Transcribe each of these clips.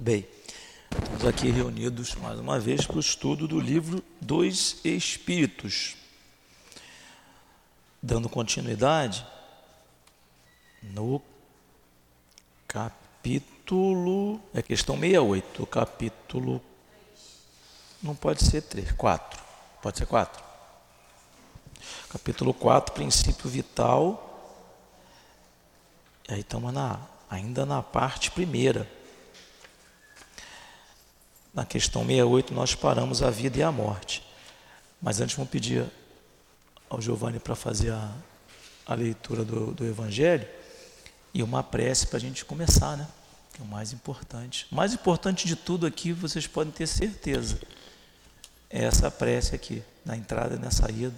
Bem, estamos aqui reunidos mais uma vez para o estudo do livro Dois Espíritos. Dando continuidade no capítulo. É questão 68, o capítulo. Não pode ser 3, 4. Pode ser 4? Capítulo 4, princípio vital. Aí estamos na, ainda na parte primeira. Na questão 68, nós paramos a vida e a morte. Mas antes vamos pedir ao Giovanni para fazer a, a leitura do, do Evangelho e uma prece para a gente começar, né? Que é o mais importante. O mais importante de tudo aqui, vocês podem ter certeza, é essa prece aqui, na entrada e na saída.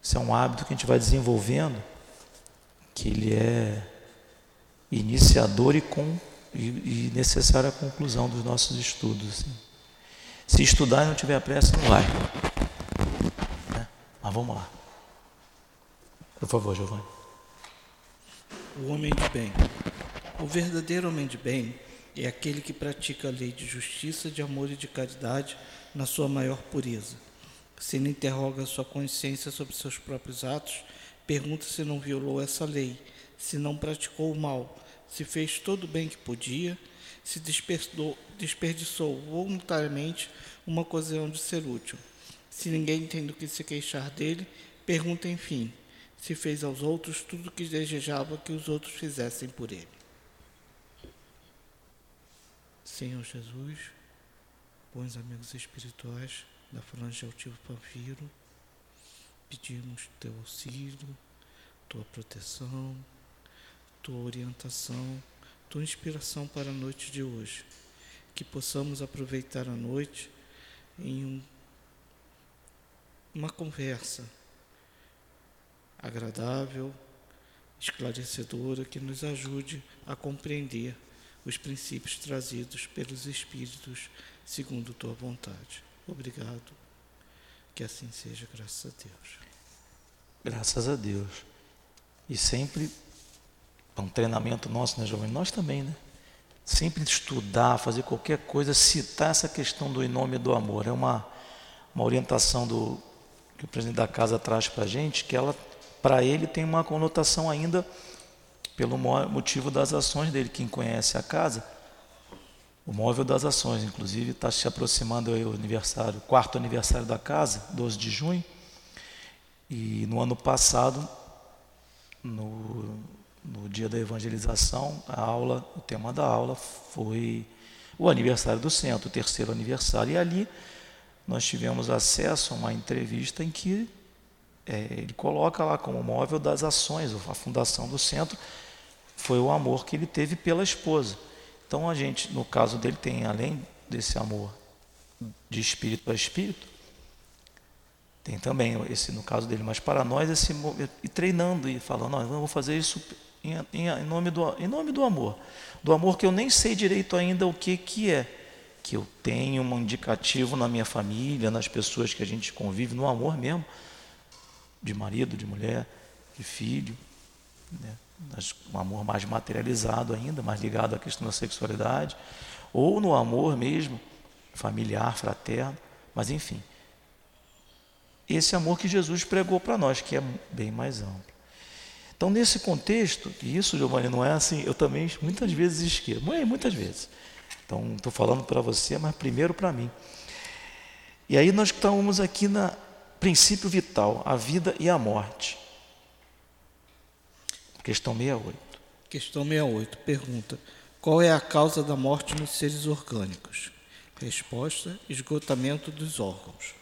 Isso é um hábito que a gente vai desenvolvendo, que ele é iniciador e com e, necessária conclusão dos nossos estudos. Assim. Se estudar e não tiver pressa, não vai. Né? Mas vamos lá. Por favor, Giovanni. O homem de bem. O verdadeiro homem de bem é aquele que pratica a lei de justiça, de amor e de caridade na sua maior pureza. Se não interroga a sua consciência sobre seus próprios atos, pergunta se não violou essa lei, se não praticou o mal, se fez todo o bem que podia, se desperdiçou voluntariamente uma ocasião de ser útil. Se ninguém tem do que se queixar dele, pergunta enfim, se fez aos outros tudo o que desejava que os outros fizessem por ele. Senhor Jesus, bons amigos espirituais da Falange Altivo Panfiro, pedimos teu auxílio, tua proteção, tua orientação, tua inspiração para a noite de hoje. Que possamos aproveitar a noite em um, uma conversa agradável, esclarecedora, que nos ajude a compreender os princípios trazidos pelos Espíritos segundo tua vontade. Obrigado. Que assim seja, graças a Deus. Graças a Deus. E sempre um treinamento nosso, né, jovem? Nós também, né? Sempre estudar, fazer qualquer coisa, citar essa questão do em nome do amor. É uma, uma orientação do, que o presidente da casa traz para a gente, que ela, para ele, tem uma conotação ainda pelo motivo das ações dele. Quem conhece a casa, o móvel das ações, inclusive, está se aproximando o aniversário, quarto aniversário da casa, 12 de junho. E no ano passado, no, no dia da evangelização, a aula, o tema da aula foi o aniversário do centro, o terceiro aniversário. E ali nós tivemos acesso a uma entrevista em que é, ele coloca lá como móvel das ações, a fundação do centro foi o amor que ele teve pela esposa. Então a gente, no caso dele, tem além desse amor de espírito a espírito, tem também esse no caso dele, mas para nós esse e treinando e falando, não, eu vou fazer isso em, em, em, nome do, em nome do amor. Do amor que eu nem sei direito ainda o que, que é. Que eu tenho um indicativo na minha família, nas pessoas que a gente convive, no amor mesmo, de marido, de mulher, de filho. Né? Um amor mais materializado ainda, mais ligado à questão da sexualidade. Ou no amor mesmo, familiar, fraterno. Mas enfim. Esse amor que Jesus pregou para nós, que é bem mais amplo. Então, nesse contexto, e isso, Giovanni, não é assim, eu também muitas vezes esqueço, muitas vezes. Então, estou falando para você, mas primeiro para mim. E aí nós estamos aqui na princípio vital, a vida e a morte. Questão 68. Questão 68, pergunta: Qual é a causa da morte nos seres orgânicos? Resposta: esgotamento dos órgãos.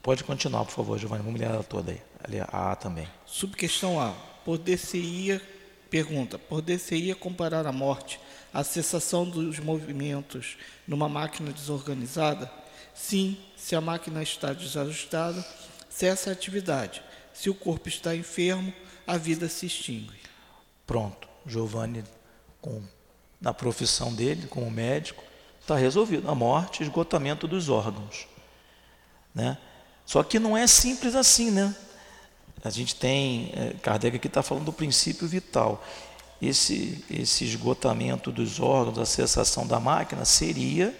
Pode continuar, por favor, Giovanni. Vamos ler ela toda aí. Ali a A também. Subquestão A. Poder-se-ia, pergunta, poder-se-ia comparar a morte à cessação dos movimentos numa máquina desorganizada? Sim, se a máquina está desajustada, cessa a atividade. Se o corpo está enfermo, a vida se extingue. Pronto. Giovanni, com, na profissão dele, como médico, está resolvido. A morte, esgotamento dos órgãos. Né? Só que não é simples assim, né? A gente tem, é, Kardec aqui está falando do princípio vital. esse, esse esgotamento dos órgãos, a cessação da máquina, seria,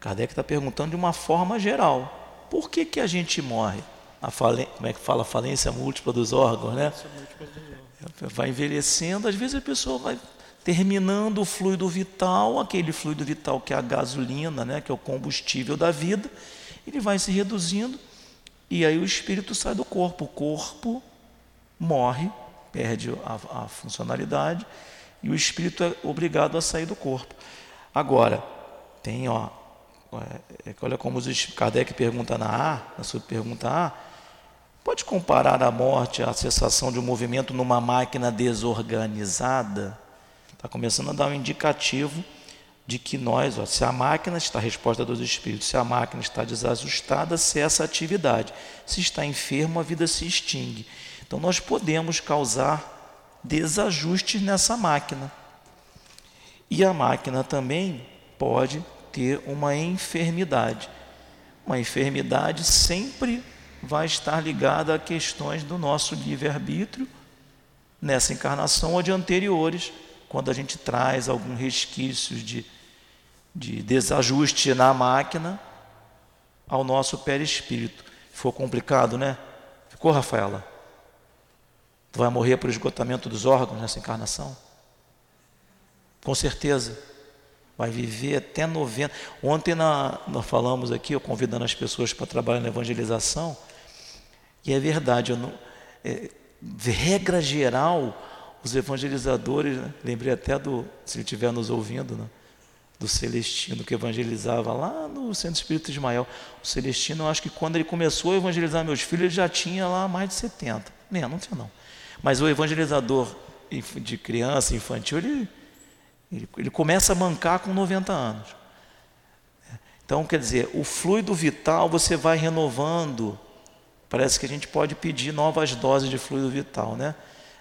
Kardec está perguntando de uma forma geral, por que, que a gente morre? A falen, como é que fala? Falência múltipla dos órgãos, né? Vai envelhecendo, às vezes a pessoa vai terminando o fluido vital, aquele fluido vital que é a gasolina, né, que é o combustível da vida, ele vai se reduzindo e aí o espírito sai do corpo. O corpo morre, perde a, a funcionalidade e o espírito é obrigado a sair do corpo. Agora, tem, ó, é, é olha como os Kardec pergunta na A, na sua pergunta A, pode comparar a morte à cessação de um movimento numa máquina desorganizada? Está começando a dar um indicativo de que nós, ó, se a máquina está a resposta dos espíritos, se a máquina está desajustada, cessa a atividade. Se está enfermo, a vida se extingue. Então nós podemos causar desajustes nessa máquina. E a máquina também pode ter uma enfermidade. Uma enfermidade sempre vai estar ligada a questões do nosso livre-arbítrio nessa encarnação ou de anteriores, quando a gente traz algum resquício de de desajuste na máquina ao nosso perispírito. Ficou complicado, né? Ficou, Rafaela? Tu vai morrer por esgotamento dos órgãos nessa encarnação? Com certeza. Vai viver até 90. Ontem na, nós falamos aqui, eu convidando as pessoas para trabalhar na evangelização, e é verdade, não, é, regra geral, os evangelizadores, né? lembrei até do, se estiver nos ouvindo, né? Do Celestino, que evangelizava lá no Centro Espírita Ismael. O Celestino, eu acho que quando ele começou a evangelizar meus filhos, ele já tinha lá mais de 70. Não, não tinha não. Mas o evangelizador de criança, infantil, ele, ele, ele começa a mancar com 90 anos. Então, quer dizer, o fluido vital você vai renovando. Parece que a gente pode pedir novas doses de fluido vital, né?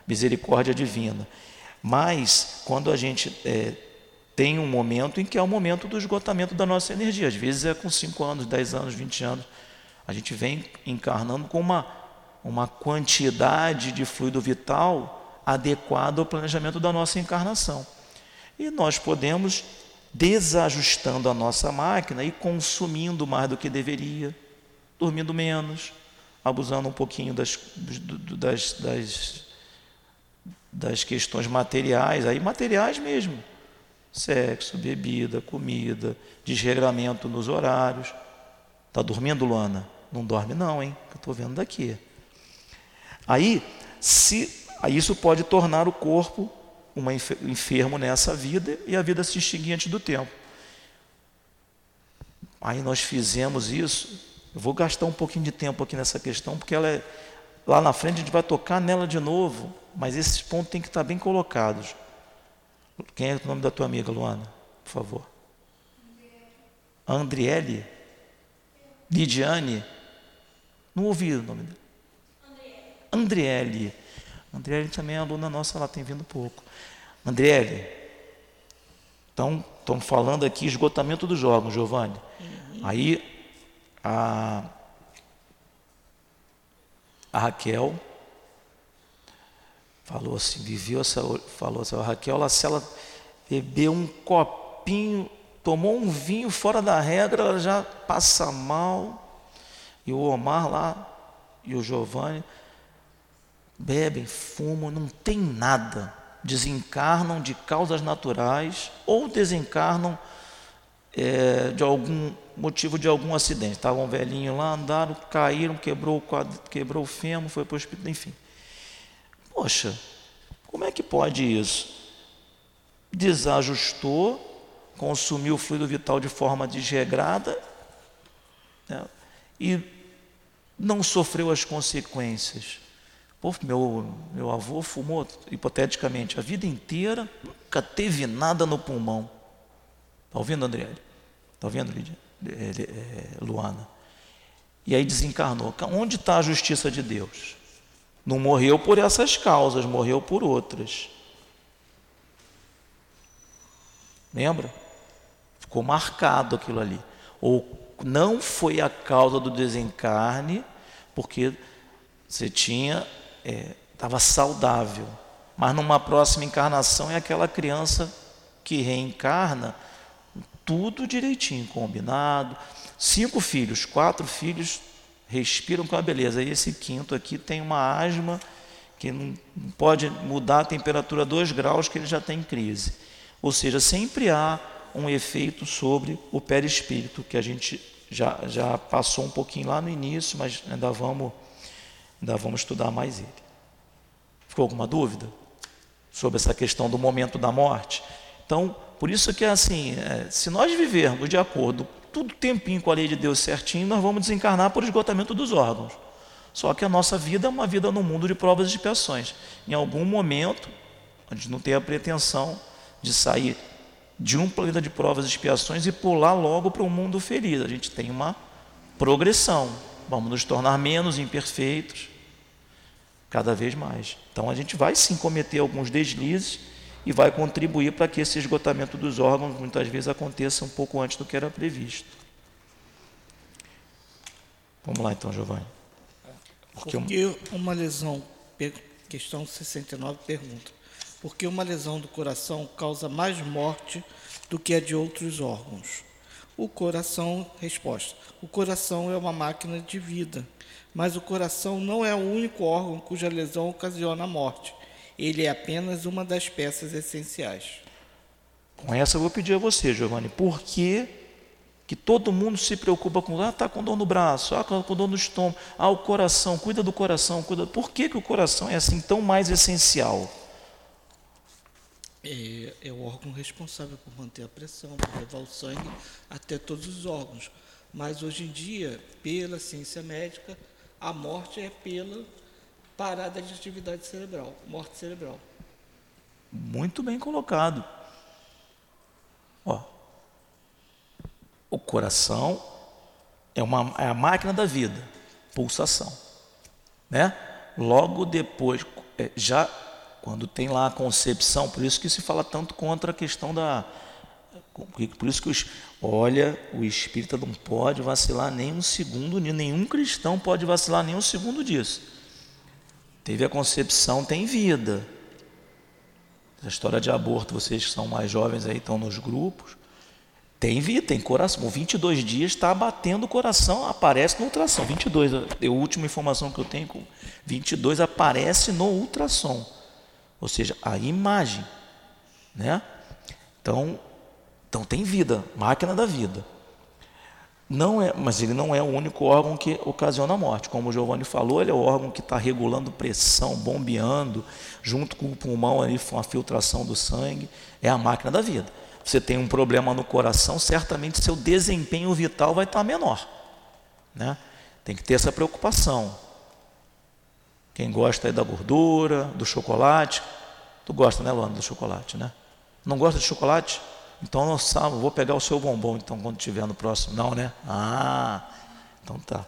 Misericórdia divina. Mas, quando a gente é, tem um momento em que é o momento do esgotamento da nossa energia. Às vezes é com 5 anos, 10 anos, 20 anos. A gente vem encarnando com uma, uma quantidade de fluido vital adequada ao planejamento da nossa encarnação. E nós podemos, desajustando a nossa máquina e consumindo mais do que deveria, dormindo menos, abusando um pouquinho das, das, das, das questões materiais, aí materiais mesmo Sexo, bebida, comida, desregramento nos horários. Está dormindo, Luana? Não dorme não, hein? Eu estou vendo daqui. Aí, se, isso pode tornar o corpo um enfermo nessa vida e a vida se extinguir antes do tempo. Aí nós fizemos isso. Eu vou gastar um pouquinho de tempo aqui nessa questão, porque ela é, lá na frente a gente vai tocar nela de novo, mas esses pontos têm que estar bem colocados. Quem é o nome da tua amiga, Luana? Por favor. Andriele? Lidiane? Não ouvi o nome dela. Andriele. Andriele também é aluna nossa, ela tem vindo pouco. Andriele, então, estamos falando aqui esgotamento dos órgãos, Giovanni. Uhum. Aí, a, a Raquel falou assim, viveu falou assim, Raquel, se ela bebeu um copinho, tomou um vinho fora da regra, ela já passa mal. E o Omar lá e o Giovanni bebem, fumam, não tem nada. Desencarnam de causas naturais ou desencarnam é, de algum motivo de algum acidente. Estavam velhinho lá, andaram, caíram, quebrou o, quadro, quebrou o fêmur, foi para o hospital, enfim. Poxa, como é que pode isso? Desajustou, consumiu o fluido vital de forma desregrada né, e não sofreu as consequências. Pô, meu, meu avô fumou, hipoteticamente, a vida inteira, nunca teve nada no pulmão. Está ouvindo, André? Está ouvindo, Lídia? É, é, Luana? E aí desencarnou. Onde está a justiça de Deus? Não morreu por essas causas, morreu por outras. Lembra? Ficou marcado aquilo ali. Ou não foi a causa do desencarne, porque você tinha, estava é, saudável, mas numa próxima encarnação é aquela criança que reencarna tudo direitinho, combinado. Cinco filhos, quatro filhos respiram com a beleza. E esse quinto aqui tem uma asma que não pode mudar a temperatura 2 graus que ele já tem crise. Ou seja, sempre há um efeito sobre o perispírito, que a gente já, já passou um pouquinho lá no início, mas ainda vamos, ainda vamos estudar mais ele. Ficou alguma dúvida sobre essa questão do momento da morte? Então, por isso que é assim, é, se nós vivermos de acordo, tudo tempinho com a lei de Deus certinho, nós vamos desencarnar por esgotamento dos órgãos. Só que a nossa vida é uma vida no mundo de provas e expiações. Em algum momento, a gente não tem a pretensão de sair de um planeta de provas e expiações e pular logo para um mundo feliz. A gente tem uma progressão. Vamos nos tornar menos imperfeitos cada vez mais. Então a gente vai sim cometer alguns deslizes e vai contribuir para que esse esgotamento dos órgãos muitas vezes aconteça um pouco antes do que era previsto. Vamos lá então, Giovanni. Porque, Porque uma lesão, questão 69 pergunta, porque uma lesão do coração causa mais morte do que a de outros órgãos. O coração, resposta: o coração é uma máquina de vida, mas o coração não é o único órgão cuja lesão ocasiona a morte. Ele é apenas uma das peças essenciais. Com essa eu vou pedir a você, Giovanni, por que, que todo mundo se preocupa com, ah, está com dor no braço, ah, com dor no estômago, ah, o coração, cuida do coração, cuida. Por que, que o coração é assim tão mais essencial? é, é o órgão responsável por manter a pressão, por levar o sangue até todos os órgãos. Mas hoje em dia, pela ciência médica, a morte é pela parada de atividade cerebral, morte cerebral. Muito bem colocado. Ó, o coração é, uma, é a máquina da vida, pulsação. Né? Logo depois, é, já quando tem lá a concepção, por isso que se fala tanto contra a questão da. Por isso que os, olha, o espírita não pode vacilar nem um segundo, nenhum cristão pode vacilar nem um segundo disso. Teve a concepção, tem vida. A história de aborto, vocês que são mais jovens aí, estão nos grupos. Tem vida, tem coração. 22 dias está batendo o coração, aparece no ultrassom. 22, é a última informação que eu tenho, 22 aparece no ultrassom ou seja, a imagem, né? Então, então tem vida, máquina da vida. Não é, mas ele não é o único órgão que ocasiona a morte. Como o Giovanni falou, ele é o órgão que está regulando pressão, bombeando, junto com o pulmão ali, com a filtração do sangue. É a máquina da vida. Você tem um problema no coração, certamente seu desempenho vital vai estar tá menor. Né? Tem que ter essa preocupação. Quem gosta da gordura, do chocolate. Tu gosta, né, Luana, do chocolate, né? Não gosta de chocolate? Então, eu vou pegar o seu bombom, então, quando estiver no próximo. Não, né? Ah, então tá.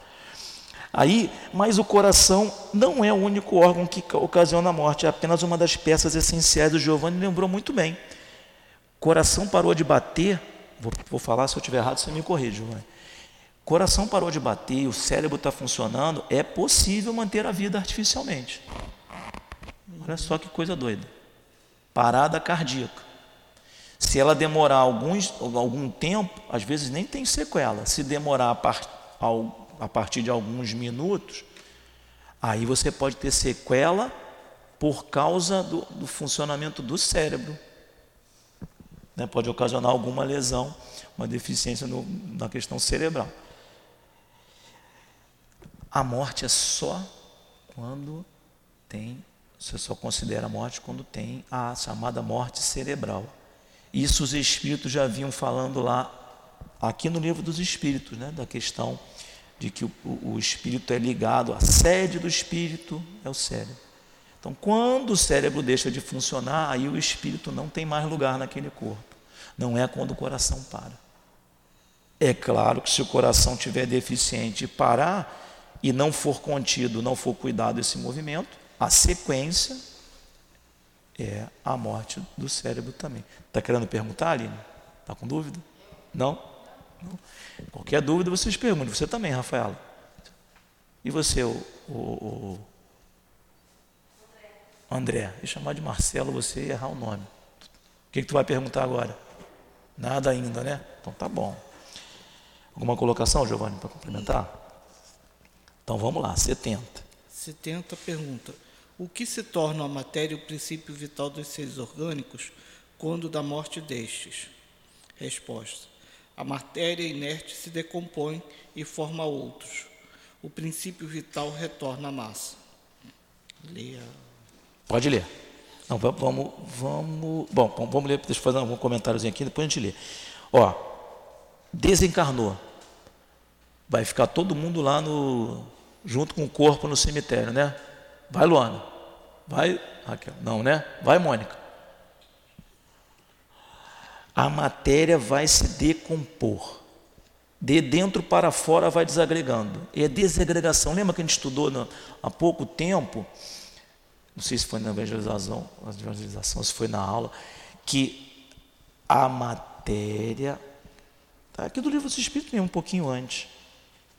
Aí, mas o coração não é o único órgão que ocasiona a morte, é apenas uma das peças essenciais. O Giovanni lembrou muito bem. Coração parou de bater, vou, vou falar se eu estiver errado, você me corrige, Giovanni. Coração parou de bater, o cérebro está funcionando, é possível manter a vida artificialmente. Olha só que coisa doida. Parada cardíaca. Se ela demorar alguns, algum tempo, às vezes nem tem sequela. Se demorar a, par, ao, a partir de alguns minutos, aí você pode ter sequela por causa do, do funcionamento do cérebro. Né? Pode ocasionar alguma lesão, uma deficiência no, na questão cerebral. A morte é só quando tem, você só considera a morte quando tem a chamada morte cerebral. Isso os espíritos já vinham falando lá, aqui no livro dos espíritos, né, da questão de que o, o espírito é ligado, a sede do espírito é o cérebro. Então, quando o cérebro deixa de funcionar, aí o espírito não tem mais lugar naquele corpo. Não é quando o coração para. É claro que se o coração tiver deficiente e parar, e não for contido, não for cuidado esse movimento, a sequência é a morte do cérebro também. Está querendo perguntar, Aline? Está com dúvida? Não? não? Qualquer dúvida vocês perguntem. Você também, Rafaela. E você, o. o, o... André. Chamar de Marcelo, você errar o nome. O que, que tu vai perguntar agora? Nada ainda, né? Então tá bom. Alguma colocação, Giovanni, para complementar? Então vamos lá, 70. 70 pergunta: O que se torna a matéria o princípio vital dos seres orgânicos quando da morte destes? Resposta: A matéria inerte se decompõe e forma outros. O princípio vital retorna à massa. Leia. Pode ler. Não, vamos, vamos, bom, vamos ler, deixa eu fazer um comentáriozinho aqui, depois a gente lê. Ó, desencarnou. Vai ficar todo mundo lá no, junto com o corpo no cemitério, né? Vai, Luana. Vai, Raquel. Não, né? Vai, Mônica. A matéria vai se decompor. De dentro para fora vai desagregando. E é desagregação. Lembra que a gente estudou no, há pouco tempo? Não sei se foi na evangelização, evangelização, se foi na aula, que a matéria. Tá aqui do livro dos Espíritos mesmo, um pouquinho antes.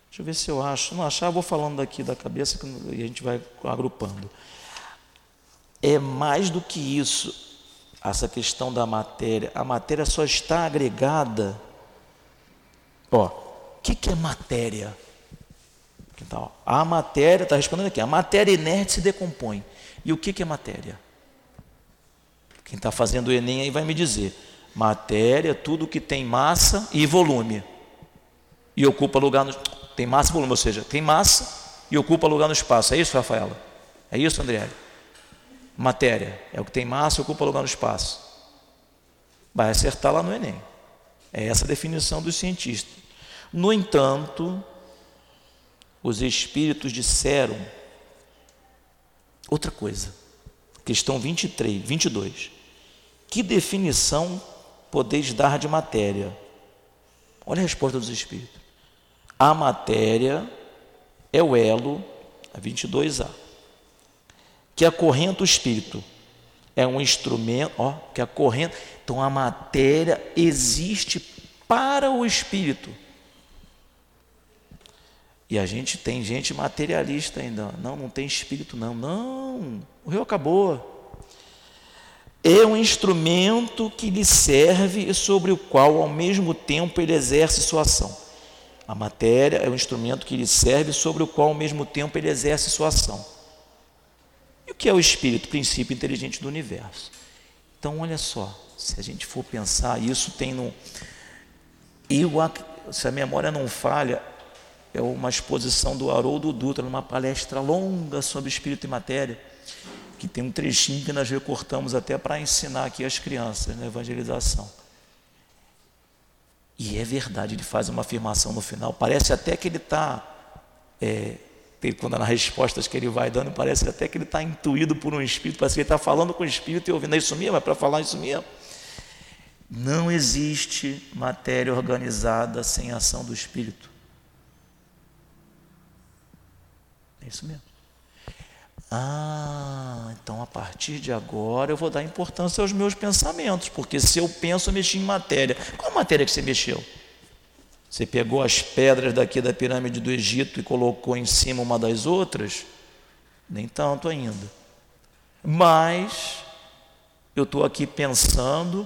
Deixa eu ver se eu acho. Não achar, eu vou falando daqui da cabeça e a gente vai agrupando. É mais do que isso, essa questão da matéria. A matéria só está agregada. Ó, o que, que é matéria? Então, a matéria, está respondendo aqui, a matéria inerte se decompõe. E o que, que é matéria? Quem está fazendo o Enem aí vai me dizer. Matéria tudo que tem massa e volume. E ocupa lugar no. Tem massa e volume, ou seja, tem massa e ocupa lugar no espaço. É isso, Rafaela? É isso, André? Matéria é o que tem massa ocupa lugar no espaço. Vai acertar lá no Enem. É essa a definição dos cientistas. No entanto, os espíritos disseram outra coisa. Questão 23, 22. Que definição podeis dar de matéria? Olha a resposta dos espíritos. A matéria é o elo, a 22A, que acorrenta o espírito. É um instrumento, ó, que acorrenta. Então a matéria existe para o espírito. E a gente tem gente materialista ainda. Não, não tem espírito, não. Não, o rio acabou. É um instrumento que lhe serve e sobre o qual, ao mesmo tempo, ele exerce sua ação. A matéria é o instrumento que lhe serve, sobre o qual, ao mesmo tempo, ele exerce sua ação. E o que é o espírito? Princípio inteligente do universo. Então, olha só, se a gente for pensar, isso tem no. Se a memória não falha, é uma exposição do Haroldo Dutra, numa palestra longa sobre espírito e matéria, que tem um trechinho que nós recortamos até para ensinar aqui as crianças na evangelização. E é verdade, ele faz uma afirmação no final. Parece até que ele está, é, quando nas respostas que ele vai dando, parece até que ele está intuído por um espírito, parece que ele está falando com o espírito e ouvindo é isso mesmo, é para falar isso mesmo. Não existe matéria organizada sem ação do espírito. É isso mesmo. Ah, então a partir de agora eu vou dar importância aos meus pensamentos, porque se eu penso, eu mexi em matéria. Qual matéria que você mexeu? Você pegou as pedras daqui da pirâmide do Egito e colocou em cima uma das outras? Nem tanto ainda. Mas eu estou aqui pensando,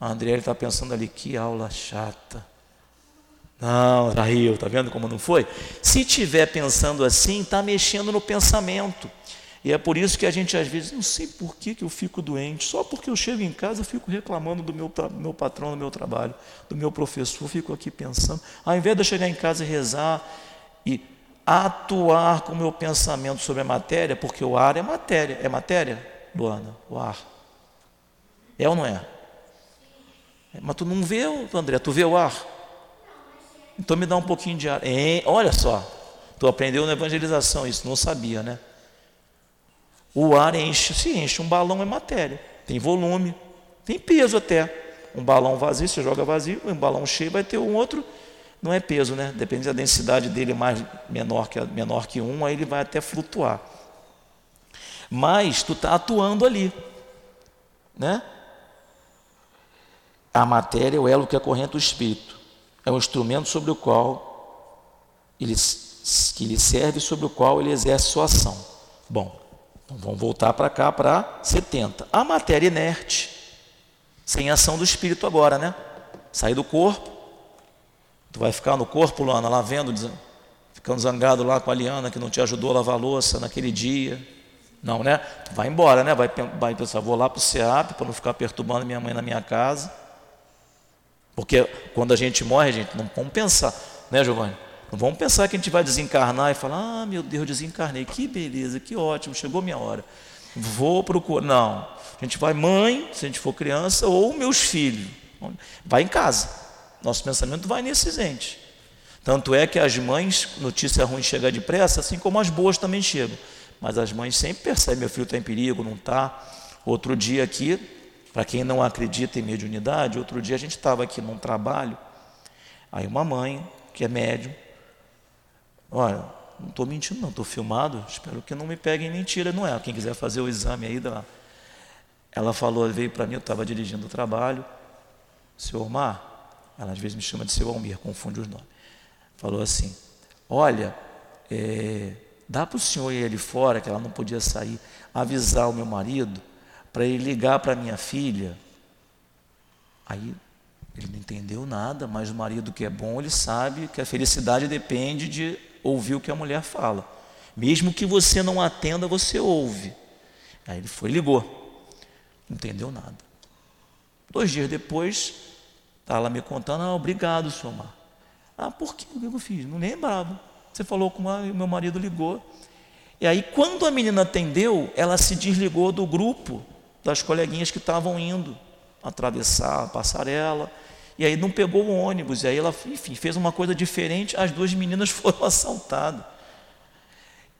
a André está pensando ali, que aula chata. Não, tá riu, tá vendo como não foi? Se tiver pensando assim, está mexendo no pensamento. E é por isso que a gente às vezes, não sei por que, que eu fico doente, só porque eu chego em casa eu fico reclamando do meu, meu patrão, do meu trabalho, do meu professor, fico aqui pensando. Ao invés de eu chegar em casa e rezar e atuar com o meu pensamento sobre a matéria, porque o ar é matéria. É matéria, Luana? O ar. É ou não é? é mas tu não vê, André, tu vê o ar? Então me dá um pouquinho de ar. É, olha só, tu aprendeu na evangelização isso, não sabia, né? O ar enche, se enche, um balão é matéria, tem volume, tem peso até. Um balão vazio, você joga vazio, um balão cheio vai ter um outro, não é peso, né? Depende da densidade dele mais menor que, menor que um, aí ele vai até flutuar. Mas tu está atuando ali, né? A matéria é o elo que acorrenta o espírito, é um instrumento sobre o qual ele, que lhe serve, sobre o qual ele exerce sua ação. Bom, Então vamos voltar para cá para 70. A matéria inerte, sem ação do espírito agora, né? Sair do corpo. Tu vai ficar no corpo, Luana, lá vendo, ficando zangado lá com a Liana que não te ajudou a lavar a louça naquele dia. Não, né? Tu vai embora, né? Vai, vai pensar, vou lá para o SEAP para não ficar perturbando minha mãe na minha casa. Porque quando a gente morre, gente, não vamos pensar, né, Giovanni? Não vamos pensar que a gente vai desencarnar e falar, ah, meu Deus, desencarnei, que beleza, que ótimo, chegou minha hora. Vou procurar. Não. A gente vai, mãe, se a gente for criança, ou meus filhos. Vai em casa. Nosso pensamento vai nesses entes. Tanto é que as mães, notícia ruim chega depressa, assim como as boas também chegam. Mas as mães sempre percebem, meu filho está em perigo, não está. Outro dia aqui, para quem não acredita em mediunidade, outro dia a gente estava aqui num trabalho, aí uma mãe, que é médium, olha, não estou mentindo não, estou filmado, espero que não me peguem mentira, não é? Quem quiser fazer o exame aí, da... ela falou, veio para mim, eu estava dirigindo o trabalho, seu Omar, ela às vezes me chama de seu Almir, confunde os nomes, falou assim, olha, é, dá para o senhor ir ali fora, que ela não podia sair, avisar o meu marido, para ele ligar para minha filha. Aí ele não entendeu nada, mas o marido que é bom, ele sabe que a felicidade depende de ouvir o que a mulher fala. Mesmo que você não atenda, você ouve. Aí ele foi ligou. Não entendeu nada. Dois dias depois, está ela me contando, ah, obrigado, senhor Mar. Ah, por quê? O que eu fiz? Não lembrava. Você falou com o meu marido ligou. E aí, quando a menina atendeu, ela se desligou do grupo das coleguinhas que estavam indo atravessar a passarela. E aí não pegou o ônibus. E aí ela, enfim, fez uma coisa diferente. As duas meninas foram assaltadas.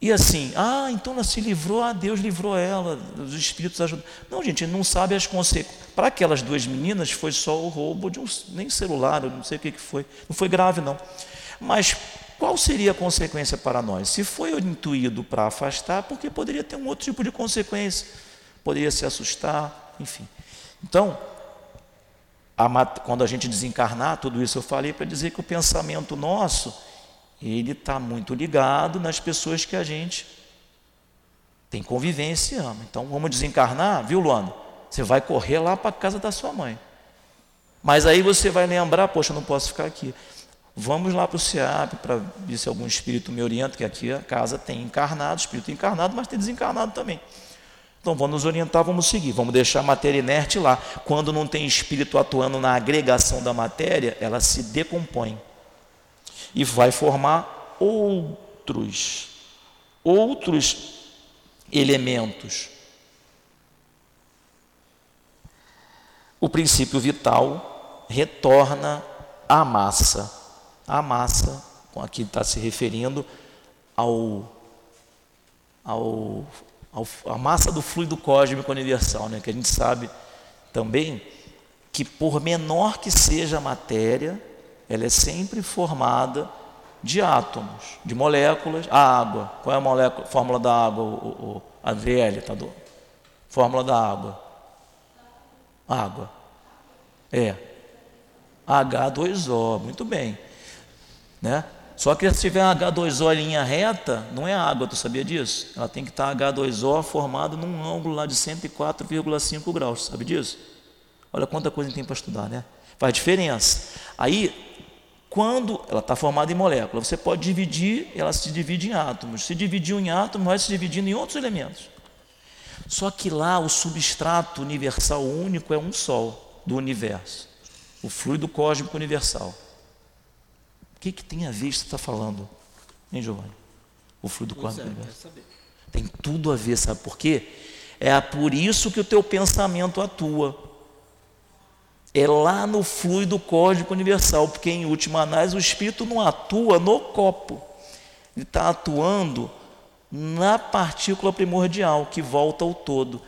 E assim, ah, então ela se livrou, ah, Deus livrou ela, os espíritos ajudam. Não, gente, não sabe as consequências. Para aquelas duas meninas foi só o roubo de um nem celular, eu não sei o que, que foi. Não foi grave, não. Mas qual seria a consequência para nós? Se foi intuído para afastar, porque poderia ter um outro tipo de consequência poderia se assustar, enfim. Então, a, quando a gente desencarnar, tudo isso eu falei para dizer que o pensamento nosso, ele está muito ligado nas pessoas que a gente tem convivência e ama. Então, vamos desencarnar, viu, Luana? Você vai correr lá para a casa da sua mãe. Mas aí você vai lembrar, poxa, não posso ficar aqui. Vamos lá para o SEAP para ver se algum espírito me orienta, que aqui a casa tem encarnado, espírito encarnado, mas tem desencarnado também. Então vamos nos orientar, vamos seguir, vamos deixar a matéria inerte lá. Quando não tem espírito atuando na agregação da matéria, ela se decompõe e vai formar outros, outros elementos. O princípio vital retorna à massa. A massa, com aqui está se referindo ao, ao a massa do fluido cósmico universal, né? que a gente sabe também que por menor que seja a matéria, ela é sempre formada de átomos, de moléculas. A água, qual é a molécula, fórmula da água, o, o, tá do, fórmula da água. Água. É. H2O, muito bem. Né? Só que se tiver H2O em linha reta, não é água, tu sabia disso? Ela tem que estar H2O formado num ângulo lá de 104,5 graus, sabe disso? Olha quanta coisa tem para estudar, né? Faz diferença. Aí, quando ela está formada em molécula, você pode dividir, ela se divide em átomos. Se dividiu em átomos, vai se dividindo em outros elementos. Só que lá o substrato universal único é um sol do universo, o fluido cósmico universal. O que, que tem a ver isso que está falando? Hein, Giovanni? O fluido cósmico. É, tem tudo a ver, sabe por quê? É por isso que o teu pensamento atua. É lá no fluido cósmico universal, porque em última análise o espírito não atua no copo, ele está atuando na partícula primordial que volta ao todo.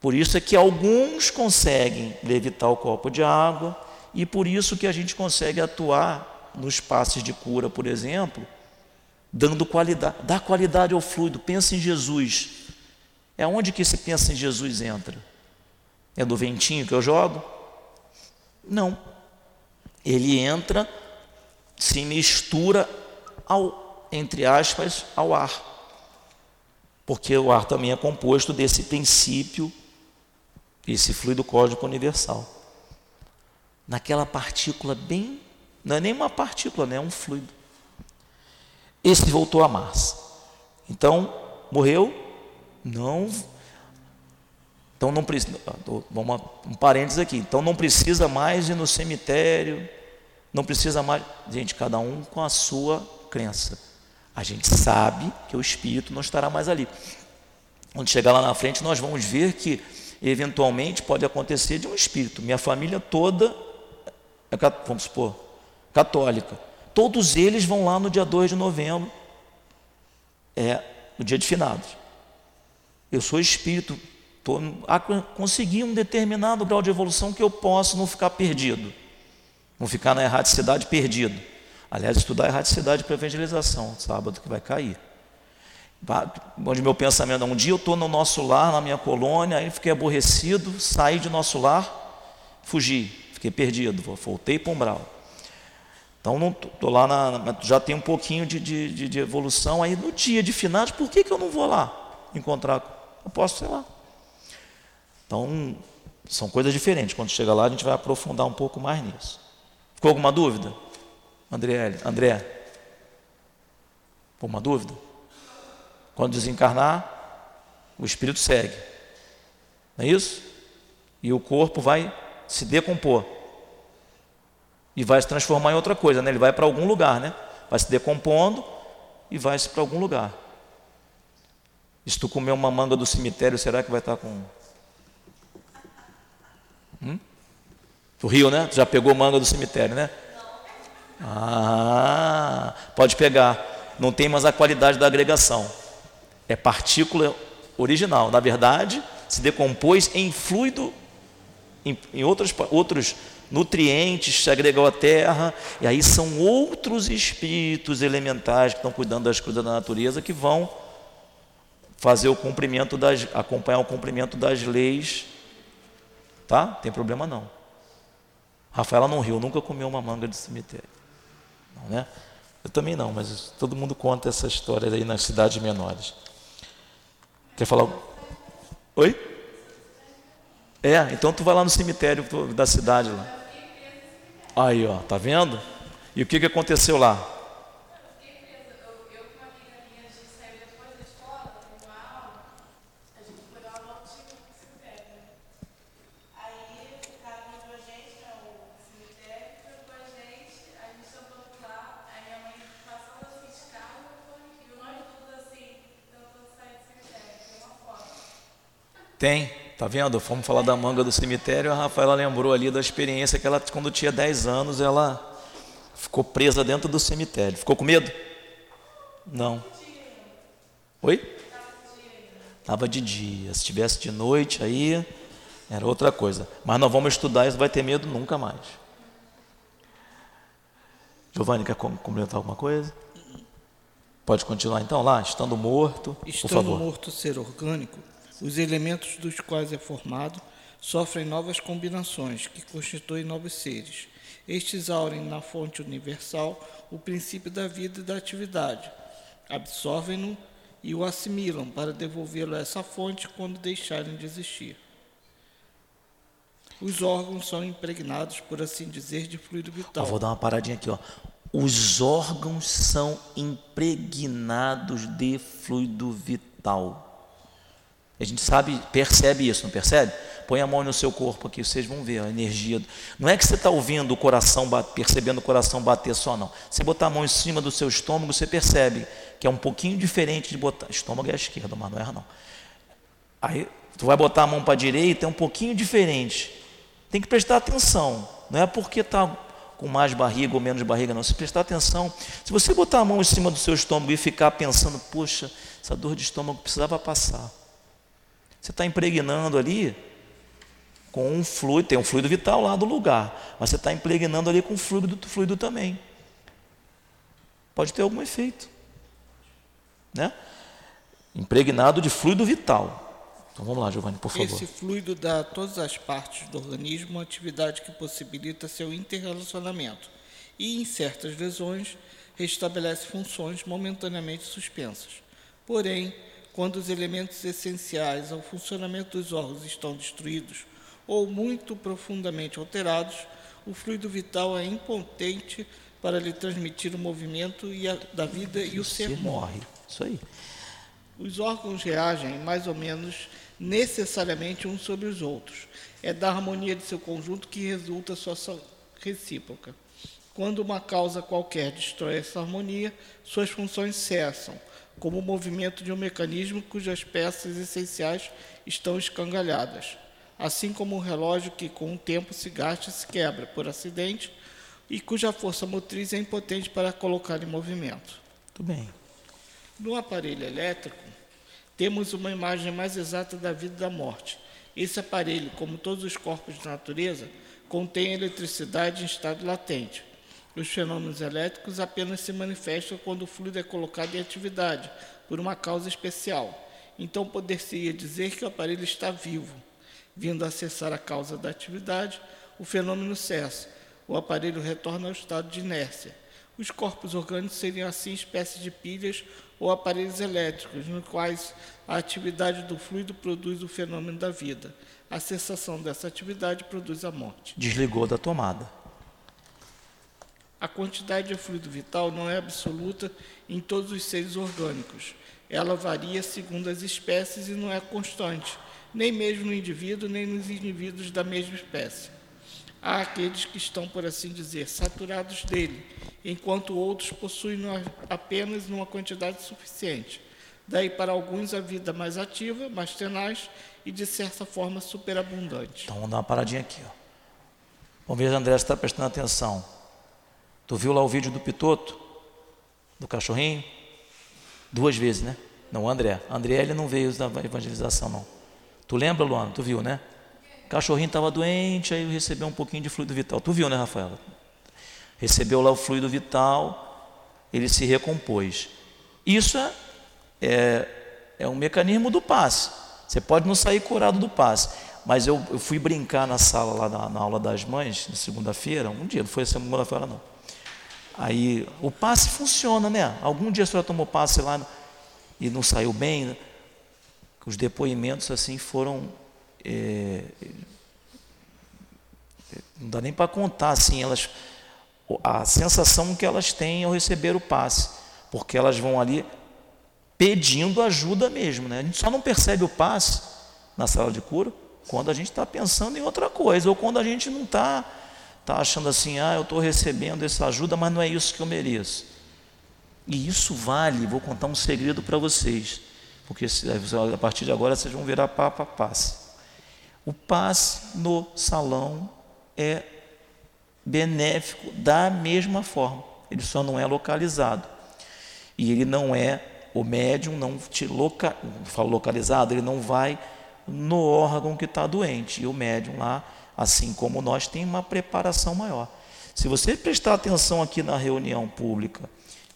Por isso é que alguns conseguem levitar o copo de água, e por isso que a gente consegue atuar nos passes de cura, por exemplo, dando qualidade, dar qualidade ao fluido. Pensa em Jesus. É onde que esse pensa em Jesus entra? É do ventinho que eu jogo? Não. Ele entra, se mistura ao, entre aspas, ao ar. porque o ar também é composto desse princípio, esse fluido cósmico universal. Naquela partícula bem, não é nem uma partícula, né? é um fluido. Esse voltou a Mars. Então, morreu? Não. Então não precisa. Vamos um parênteses aqui. Então não precisa mais ir no cemitério. Não precisa mais. Gente, cada um com a sua crença. A gente sabe que o espírito não estará mais ali. Quando chegar lá na frente, nós vamos ver que eventualmente pode acontecer de um espírito. Minha família toda vamos supor, católica. Todos eles vão lá no dia 2 de novembro, é no dia de finados. Eu sou espírito, tô, consegui um determinado grau de evolução que eu posso não ficar perdido, não ficar na erraticidade perdido. Aliás, estudar erraticidade para evangelização, sábado que vai cair. Onde meu pensamento, um dia eu estou no nosso lar, na minha colônia, aí fiquei aborrecido, saí de nosso lar, fugi, fiquei perdido, voltei para o umbral. Então estou lá, na, já tem um pouquinho de, de, de, evolução, aí no dia de finados, por que, que eu não vou lá encontrar? Eu posso, sei lá. Então, são coisas diferentes. Quando chega lá, a gente vai aprofundar um pouco mais nisso. Ficou alguma dúvida? André, André, uma dúvida? Quando desencarnar, o espírito segue. Não é isso? E o corpo vai se decompor. E vai se transformar em outra coisa, né? Ele vai para algum lugar, né? Vai se decompondo e vai para algum lugar. E se tu comer uma manga do cemitério, será que vai estar com. Hum? O rio, né? Tu já pegou manga do cemitério, né? Ah, pode pegar. Não tem mais a qualidade da agregação. É partícula original. Na verdade, se decompôs em fluido, em, em outros, outros nutrientes, se agregou à terra, e aí são outros espíritos elementais que estão cuidando das coisas da natureza que vão fazer o cumprimento das, acompanhar o cumprimento das leis. Tá? Tem problema não. Rafaela não riu, nunca comeu uma manga de cemitério. Não, né? Eu também não, mas todo mundo conta essa história aí nas cidades menores. Quer falar? Oi? É, então tu vai lá no cemitério da cidade lá. Aí, ó, tá vendo? E o que, que aconteceu lá? Tem, tá vendo? Fomos falar da manga do cemitério, a Rafaela lembrou ali da experiência que ela, quando tinha 10 anos, ela ficou presa dentro do cemitério. Ficou com medo? Não. Oi? Estava de dia. Se tivesse de noite, aí era outra coisa. Mas nós vamos estudar isso, vai ter medo nunca mais. Giovanni, quer complementar alguma coisa? Pode continuar então lá, estando morto. Estando por favor. morto ser orgânico, os elementos dos quais é formado sofrem novas combinações, que constituem novos seres. Estes aurem na fonte universal o princípio da vida e da atividade, absorvem-no e o assimilam para devolvê-lo a essa fonte quando deixarem de existir. Os órgãos são impregnados, por assim dizer, de fluido vital. Vou dar uma paradinha aqui, ó. Os órgãos são impregnados de fluido vital. A gente sabe, percebe isso, não percebe? Põe a mão no seu corpo aqui, vocês vão ver a energia. Não é que você está ouvindo o coração, percebendo o coração bater só, não. Você botar a mão em cima do seu estômago, você percebe que é um pouquinho diferente de botar. Estômago é a esquerda, mas não erra, não. Aí, tu vai botar a mão para a direita, é um pouquinho diferente. Tem que prestar atenção. Não é porque está com mais barriga ou menos barriga, não. Se prestar atenção, se você botar a mão em cima do seu estômago e ficar pensando, poxa, essa dor de estômago precisava passar. Você está impregnando ali com um fluido, tem um fluido vital lá do lugar, mas você está impregnando ali com fluido, fluido também. Pode ter algum efeito. Né? Impregnado de fluido vital. Então vamos lá, Giovanni, por favor. Esse fluido dá a todas as partes do organismo uma atividade que possibilita seu interrelacionamento e, em certas lesões, restabelece funções momentaneamente suspensas. Porém, quando os elementos essenciais ao funcionamento dos órgãos estão destruídos ou muito profundamente alterados, o fluido vital é impotente para lhe transmitir o movimento e a, da vida e o ser morre. Isso aí. Os órgãos reagem mais ou menos necessariamente uns sobre os outros. É da harmonia de seu conjunto que resulta a sua ação recíproca. Quando uma causa qualquer destrói essa harmonia, suas funções cessam, como o movimento de um mecanismo cujas peças essenciais estão escangalhadas. Assim como um relógio que com o tempo se gasta e se quebra por acidente e cuja força motriz é impotente para colocar em movimento. Muito bem. No aparelho elétrico, temos uma imagem mais exata da vida e da morte. Esse aparelho, como todos os corpos da natureza, contém eletricidade em estado latente. Os fenômenos elétricos apenas se manifestam quando o fluido é colocado em atividade, por uma causa especial. Então, poder-se-ia dizer que o aparelho está vivo. Vindo a cessar a causa da atividade, o fenômeno cessa, o aparelho retorna ao estado de inércia. Os corpos orgânicos seriam assim espécies de pilhas ou aparelhos elétricos, nos quais a atividade do fluido produz o fenômeno da vida. A cessação dessa atividade produz a morte. Desligou da tomada. A quantidade de fluido vital não é absoluta em todos os seres orgânicos. Ela varia segundo as espécies e não é constante, nem mesmo no indivíduo, nem nos indivíduos da mesma espécie. Há aqueles que estão, por assim dizer, saturados dele, enquanto outros possuem apenas uma quantidade suficiente. Daí, para alguns, a vida mais ativa, mais tenaz e, de certa forma, superabundante. Então, vamos dar uma paradinha aqui. Ó. Vamos ver se André está prestando atenção. Tu viu lá o vídeo do Pitoto? Do cachorrinho? Duas vezes, né? Não, André. André ele não veio da evangelização, não. Tu lembra, Luana? Tu viu, né? O cachorrinho estava doente, aí recebeu um pouquinho de fluido vital. Tu viu, né, Rafaela? Recebeu lá o fluido vital, ele se recompôs. Isso é, é, é um mecanismo do passe. Você pode não sair curado do passe. Mas eu, eu fui brincar na sala lá na, na aula das mães, de segunda-feira, um dia, não foi segunda-feira não. Aí o passe funciona, né? Algum dia a senhora tomou passe lá e não saiu bem. Né? Os depoimentos assim foram. É, não dá nem para contar assim, elas, a sensação que elas têm ao receber o passe, porque elas vão ali pedindo ajuda mesmo. Né? A gente só não percebe o passe na sala de cura quando a gente está pensando em outra coisa, ou quando a gente não está está achando assim, ah, eu estou recebendo essa ajuda, mas não é isso que eu mereço. E isso vale, vou contar um segredo para vocês, porque a partir de agora vocês vão virar papa passe. O passe no salão é benéfico da mesma forma, ele só não é localizado. E ele não é, o médium não te loca, falo localizado, ele não vai no órgão que está doente. E o médium lá assim como nós, tem uma preparação maior. Se você prestar atenção aqui na reunião pública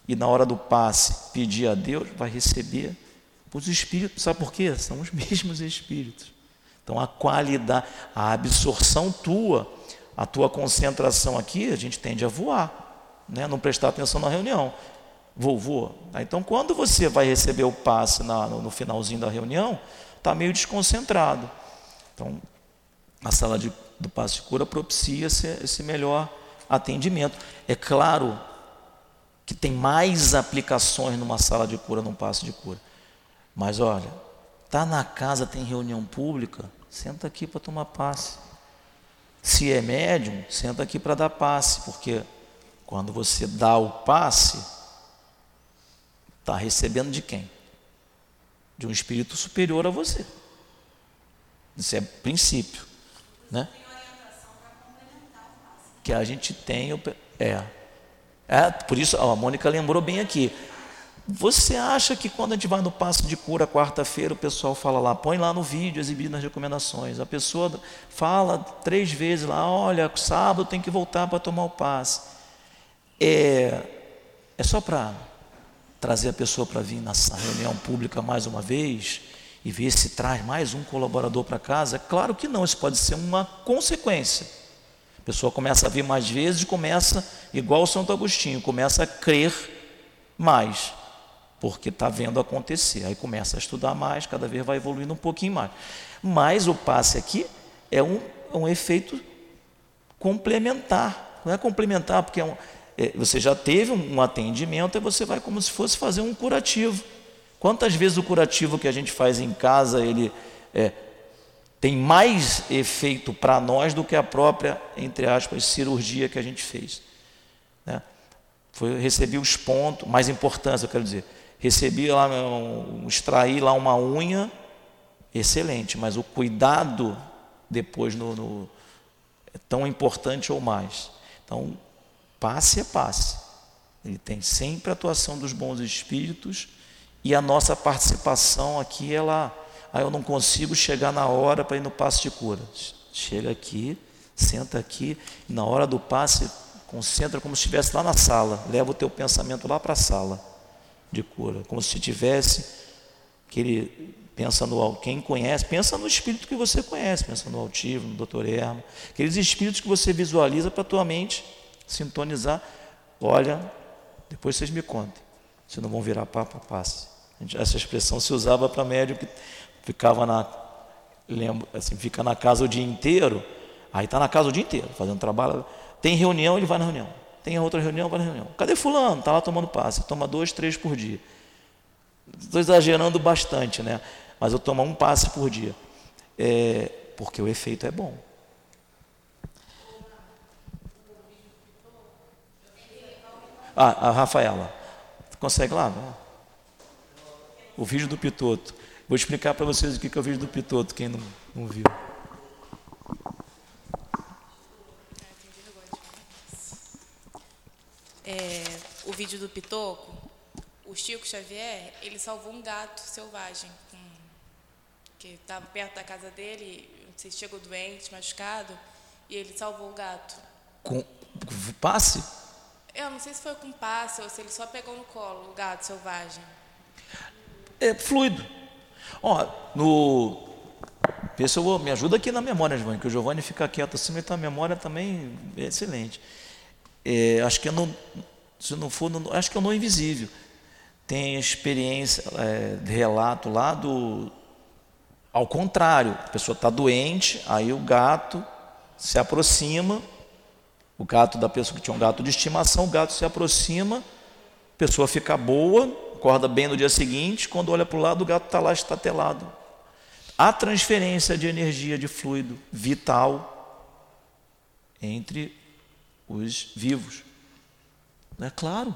e na hora do passe pedir a Deus, vai receber os espíritos. Sabe por quê? São os mesmos espíritos. Então a qualidade, a absorção tua, a tua concentração aqui, a gente tende a voar, né? não prestar atenção na reunião. Vou. Então quando você vai receber o passe na, no, no finalzinho da reunião, está meio desconcentrado. Então a sala de do passe de cura propicia esse, esse melhor atendimento. É claro que tem mais aplicações numa sala de cura, num passe de cura. Mas olha, tá na casa, tem reunião pública, senta aqui para tomar passe. Se é médium, senta aqui para dar passe, porque quando você dá o passe, está recebendo de quem? De um espírito superior a você. Isso é princípio, né? Que a gente tem. É. é por isso, a Mônica lembrou bem aqui. Você acha que quando a gente vai no passo de cura quarta-feira, o pessoal fala lá, põe lá no vídeo exibido nas recomendações. A pessoa fala três vezes lá, olha, sábado tem que voltar para tomar o passe. É, é só para trazer a pessoa para vir na reunião pública mais uma vez e ver se traz mais um colaborador para casa? Claro que não, isso pode ser uma consequência. A pessoa começa a vir mais vezes e começa, igual Santo Agostinho, começa a crer mais. porque está vendo acontecer. Aí começa a estudar mais, cada vez vai evoluindo um pouquinho mais. Mas o passe aqui é um, um efeito complementar. Não é complementar, porque é um, é, você já teve um atendimento e você vai como se fosse fazer um curativo. Quantas vezes o curativo que a gente faz em casa ele é, tem mais efeito para nós do que a própria, entre aspas, cirurgia que a gente fez? Né? Foi, recebi os pontos, mais importância, eu quero dizer, recebi lá, um, extraí lá uma unha, excelente, mas o cuidado depois no, no, é tão importante ou mais. Então, passe é passe. Ele tem sempre a atuação dos bons espíritos e a nossa participação aqui, ela, ah, eu não consigo chegar na hora para ir no passe de cura. Chega aqui, senta aqui, e na hora do passe, concentra como se estivesse lá na sala, leva o teu pensamento lá para a sala de cura, como se tivesse aquele pensa no quem conhece, pensa no espírito que você conhece, pensa no altivo, no doutor Erma, aqueles espíritos que você visualiza para a tua mente sintonizar. Olha, depois vocês me contem, se não vão virar papo, passe. Essa expressão se usava para médium que ficava na, lembro, assim, fica na casa o dia inteiro, aí está na casa o dia inteiro, fazendo trabalho. Tem reunião, ele vai na reunião. Tem outra reunião, vai na reunião. Cadê fulano? Está lá tomando passe. Toma dois, três por dia. Estou exagerando bastante, né? Mas eu tomo um passe por dia. É, porque o efeito é bom. Ah, a Rafaela. Consegue lá? O vídeo do Pitoto. Vou explicar para vocês o que é o vídeo do Pitoto, quem não, não viu. É, o vídeo do Pitoco, o Chico Xavier, ele salvou um gato selvagem com, que estava perto da casa dele, se chegou doente, machucado, e ele salvou o gato. Com passe? Eu não sei se foi com passe ou se ele só pegou no colo o gato selvagem é fluido. Ó, no. Pessoal, me ajuda aqui na memória, Giovanni, que o Giovanni fica quieto assim, mas a memória também é excelente. É, acho que é no, se não for, no, acho que é no invisível. Tem experiência, é, relato lá do. Ao contrário, a pessoa está doente, aí o gato se aproxima, o gato da pessoa que tinha um gato de estimação, o gato se aproxima, a pessoa fica boa, acorda bem no dia seguinte, quando olha para o lado, o gato está lá estatelado. Há transferência de energia, de fluido vital entre os vivos. É claro.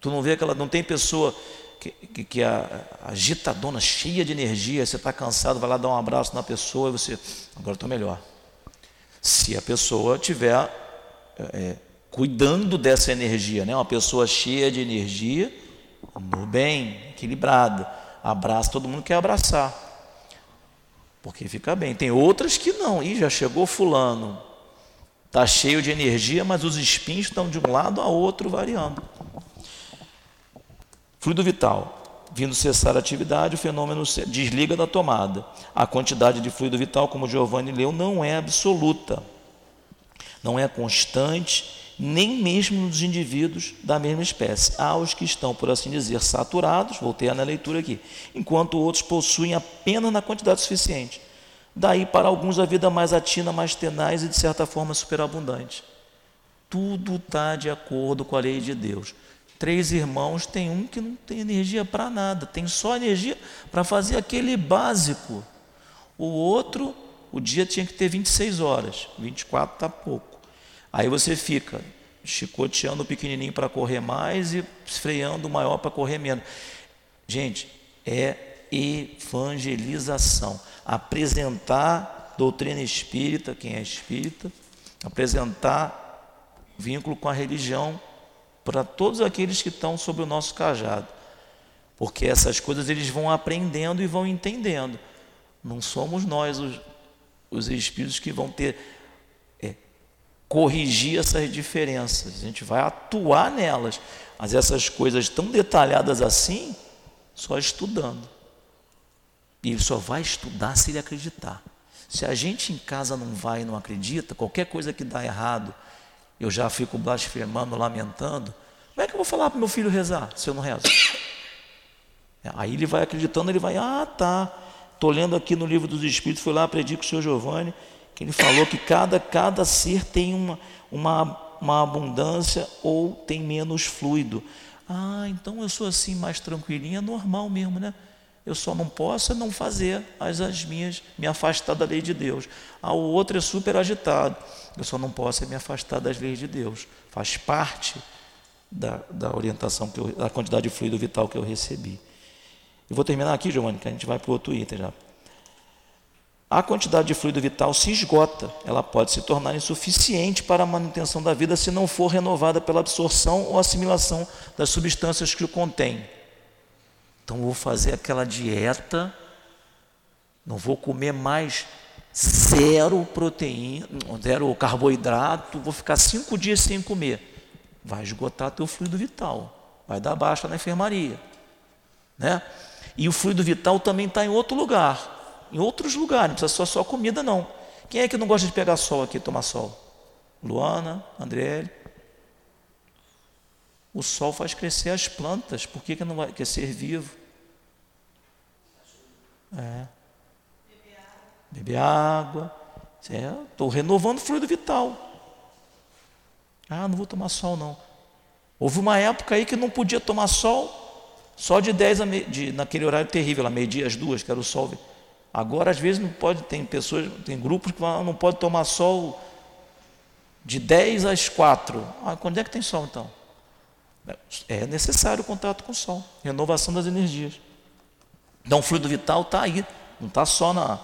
Tu não vê aquela. Não tem pessoa que, que, que a, agitadona, cheia de energia, você está cansado, vai lá dar um abraço na pessoa e você. Agora estou melhor. Se a pessoa tiver é, cuidando dessa energia, né? uma pessoa cheia de energia no bem, equilibrada. Abraça todo mundo quer abraçar. Porque fica bem. Tem outras que não. E já chegou fulano. Está cheio de energia, mas os espinhos estão de um lado a outro variando. Fluido vital. Vindo cessar a atividade, o fenômeno desliga da tomada. A quantidade de fluido vital, como Giovanni leu, não é absoluta. Não é constante nem mesmo nos indivíduos da mesma espécie. Há os que estão, por assim dizer, saturados, voltei na leitura aqui, enquanto outros possuem apenas na quantidade suficiente. Daí para alguns a vida mais atina, mais tenaz e de certa forma superabundante. Tudo está de acordo com a lei de Deus. Três irmãos, tem um que não tem energia para nada, tem só energia para fazer aquele básico. O outro, o dia tinha que ter 26 horas, 24 está pouco. Aí você fica chicoteando o pequenininho para correr mais e freando o maior para correr menos. Gente, é evangelização. Apresentar doutrina espírita, quem é espírita, apresentar vínculo com a religião para todos aqueles que estão sob o nosso cajado. Porque essas coisas eles vão aprendendo e vão entendendo. Não somos nós os, os espíritos que vão ter corrigir essas diferenças, a gente vai atuar nelas. Mas essas coisas tão detalhadas assim, só estudando. E ele só vai estudar se ele acreditar. Se a gente em casa não vai e não acredita, qualquer coisa que dá errado, eu já fico blasfemando, lamentando. Como é que eu vou falar para meu filho rezar se eu não rezo? Aí ele vai acreditando, ele vai, ah, tá. Estou lendo aqui no livro dos Espíritos, fui lá, aprendi com o senhor Giovanni, que ele falou que cada, cada ser tem uma, uma, uma abundância ou tem menos fluido. Ah, então eu sou assim mais tranquilinha, normal mesmo, né? Eu só não posso não fazer as, as minhas, me afastar da lei de Deus. Ah, o outro é super agitado. Eu só não posso me afastar das leis de Deus. Faz parte da, da orientação, que eu, da quantidade de fluido vital que eu recebi. E vou terminar aqui, Giovanni, que a gente vai para o outro item já. A quantidade de fluido vital se esgota, ela pode se tornar insuficiente para a manutenção da vida se não for renovada pela absorção ou assimilação das substâncias que o contém. Então vou fazer aquela dieta, não vou comer mais zero proteína, zero carboidrato, vou ficar cinco dias sem comer. Vai esgotar teu fluido vital, vai dar baixa na enfermaria, né? E o fluido vital também está em outro lugar, em outros lugares, não precisa só só comida não. Quem é que não gosta de pegar sol aqui, tomar sol? Luana, Andriele. O sol faz crescer as plantas, por que, que não vai quer ser vivo? É. Beber água. Estou renovando o fluido vital. Ah, não vou tomar sol não. Houve uma época aí que não podia tomar sol só de 10 a meio, de, naquele horário terrível, lá meio-dia, às duas, que era o sol. Agora, às vezes, não pode, tem pessoas, tem grupos que não pode tomar sol de 10 às 4. Ah, quando é que tem sol então? É necessário o contato com o sol, renovação das energias. Então o fluido vital está aí, não está só na,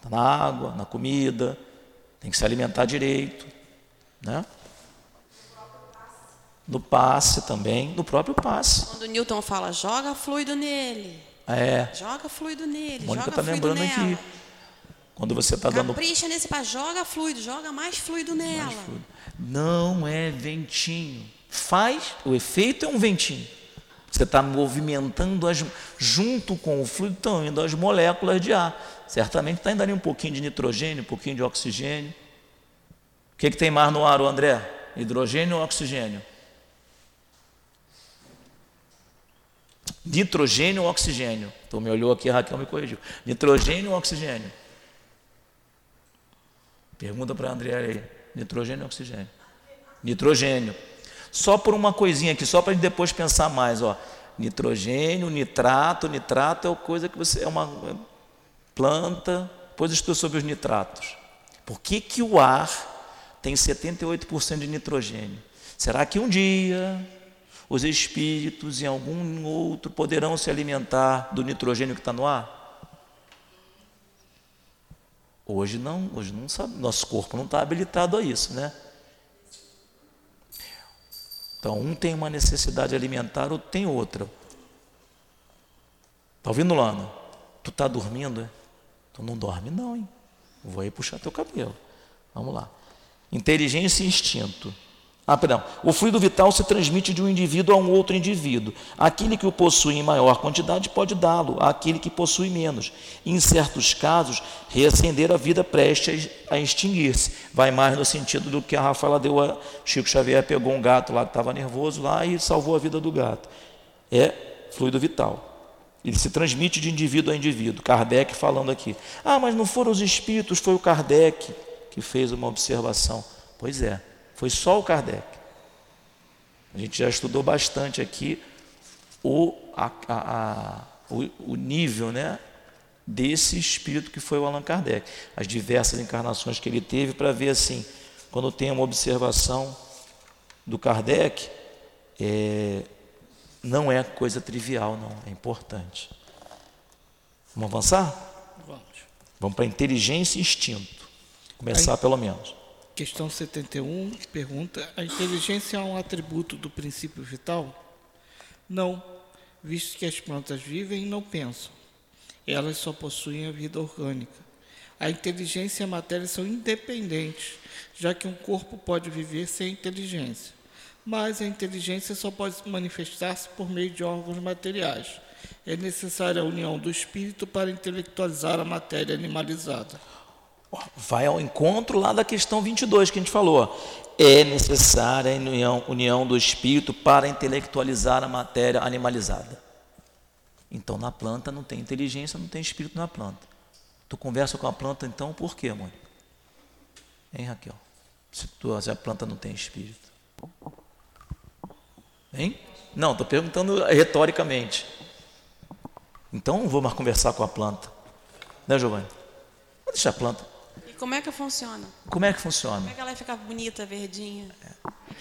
tá na água, na comida, tem que se alimentar direito. Né? No passe também, no próprio passe. Quando Newton fala, joga fluido nele. É. Joga fluido nele. Mônica está lembrando nela. aqui. Quando você está dando. Capricha nesse passe, joga fluido, joga mais fluido nela. Mais fluido. Não é ventinho. Faz, o efeito é um ventinho. Você está movimentando as, junto com o fluido, estão indo as moléculas de ar. Certamente está indo ali um pouquinho de nitrogênio, um pouquinho de oxigênio. O que, que tem mais no ar, André? Hidrogênio ou oxigênio? Nitrogênio ou oxigênio? Então me olhou aqui, a Raquel me corrigiu. Nitrogênio oxigênio? Pergunta para a André aí. Nitrogênio ou oxigênio? Nitrogênio. Só por uma coisinha aqui, só para a gente depois pensar mais, ó. Nitrogênio, nitrato, nitrato é coisa que você é uma planta. Depois estudo sobre os nitratos. Por que, que o ar tem 78% de nitrogênio? Será que um dia os espíritos em algum outro poderão se alimentar do nitrogênio que está no ar? Hoje não, hoje não sabe, nosso corpo não está habilitado a isso, né? Então, um tem uma necessidade alimentar, outro tem outra. Está ouvindo, Lana? Tu está dormindo? É? Tu não dorme, não, hein? Vou aí puxar teu cabelo. Vamos lá. Inteligência e instinto. Ah, perdão. O fluido vital se transmite de um indivíduo a um outro indivíduo. Aquele que o possui em maior quantidade pode dá-lo àquele que possui menos. em certos casos, reacender a vida preste a extinguir-se. Vai mais no sentido do que a Rafaela deu a Chico Xavier pegou um gato lá que estava nervoso lá e salvou a vida do gato. É fluido vital. Ele se transmite de indivíduo a indivíduo. Kardec falando aqui. Ah, mas não foram os espíritos, foi o Kardec que fez uma observação. Pois é. Foi só o Kardec. A gente já estudou bastante aqui o, a, a, o, o nível né, desse espírito que foi o Allan Kardec. As diversas encarnações que ele teve para ver assim, quando tem uma observação do Kardec, é, não é coisa trivial, não, é importante. Vamos avançar? Vamos. Vamos para inteligência e instinto. Começar pelo menos. Questão 71 pergunta: A inteligência é um atributo do princípio vital? Não, visto que as plantas vivem e não pensam. Elas só possuem a vida orgânica. A inteligência e a matéria são independentes, já que um corpo pode viver sem inteligência. Mas a inteligência só pode manifestar-se por meio de órgãos materiais. É necessária a união do espírito para intelectualizar a matéria animalizada vai ao encontro lá da questão 22 que a gente falou. É necessária a união, união do espírito para intelectualizar a matéria animalizada. Então na planta não tem inteligência, não tem espírito na planta. Tu conversa com a planta então por quê, mãe? Hein, Raquel? Se, tu, se a planta não tem espírito. Hein? Não, estou perguntando retoricamente. Então não vou mais conversar com a planta. Né, Giovanni? Vou deixar a planta. Como é que funciona? Como é que funciona? Como é que ela vai ficar bonita, verdinha?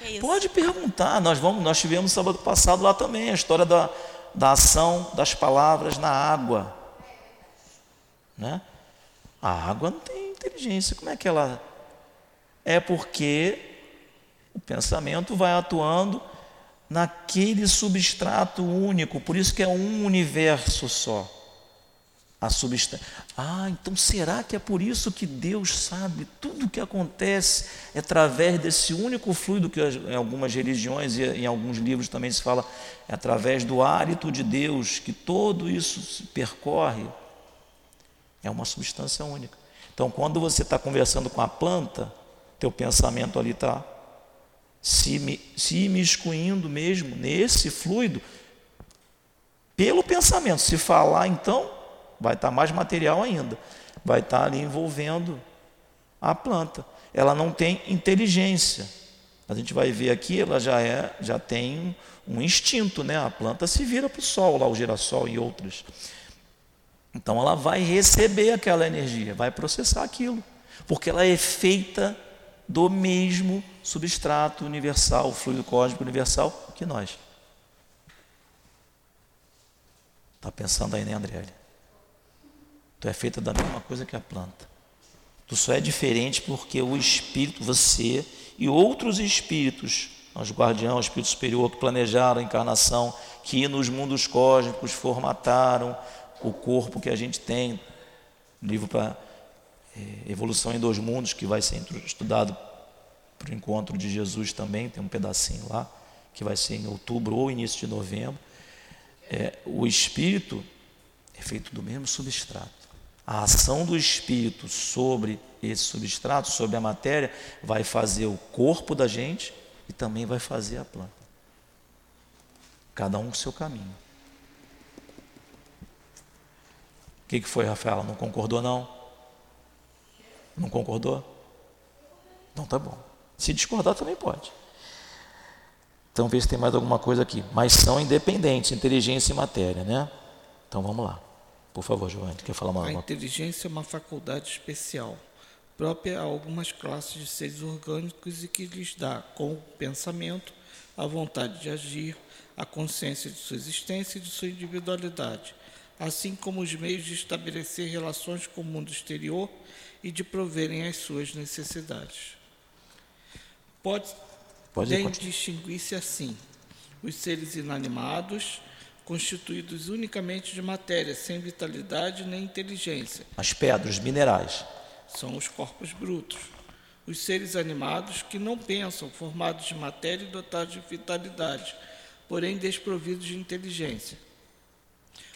É. Pode perguntar. Nós, vamos, nós tivemos sábado passado lá também a história da, da ação das palavras na água. Né? A água não tem inteligência. Como é que ela. É porque o pensamento vai atuando naquele substrato único, por isso que é um universo só. A substância. Ah, então será que é por isso que Deus sabe tudo o que acontece é através desse único fluido que em algumas religiões e em alguns livros também se fala, é através do hálito de Deus que todo isso se percorre? É uma substância única. Então, quando você está conversando com a planta, teu pensamento ali está se, se imiscuindo mesmo nesse fluido pelo pensamento. Se falar, então, vai estar mais material ainda. Vai estar ali envolvendo a planta. Ela não tem inteligência. A gente vai ver aqui, ela já é, já tem um instinto, né? A planta se vira para o sol, lá o girassol e outras. Então ela vai receber aquela energia, vai processar aquilo, porque ela é feita do mesmo substrato universal, fluido cósmico universal que nós. Está pensando aí, né, André? Tu é feita da mesma coisa que a planta. Tu só é diferente porque o espírito, você e outros espíritos, os guardiãos, o espírito superior que planejaram a encarnação, que nos mundos cósmicos formataram o corpo que a gente tem. Livro para é, Evolução em Dois Mundos, que vai ser estudado para o encontro de Jesus também, tem um pedacinho lá, que vai ser em outubro ou início de novembro. É, o espírito é feito do mesmo substrato. A ação do espírito sobre esse substrato, sobre a matéria, vai fazer o corpo da gente e também vai fazer a planta. Cada um com seu caminho. O que, que foi, Rafaela? Não concordou, não? Não concordou? Então tá bom. Se discordar também pode. Então vê se tem mais alguma coisa aqui. Mas são independentes, inteligência e matéria, né? Então vamos lá. Por favor, Giovanni, quer falar mais A inteligência é uma faculdade especial, própria a algumas classes de seres orgânicos e que lhes dá, com o pensamento, a vontade de agir, a consciência de sua existência e de sua individualidade, assim como os meios de estabelecer relações com o mundo exterior e de proverem as suas necessidades. Pode, Pode distinguir-se assim: os seres inanimados, constituídos unicamente de matéria, sem vitalidade nem inteligência. As pedras, minerais. São os corpos brutos. Os seres animados que não pensam, formados de matéria e dotados de vitalidade, porém desprovidos de inteligência.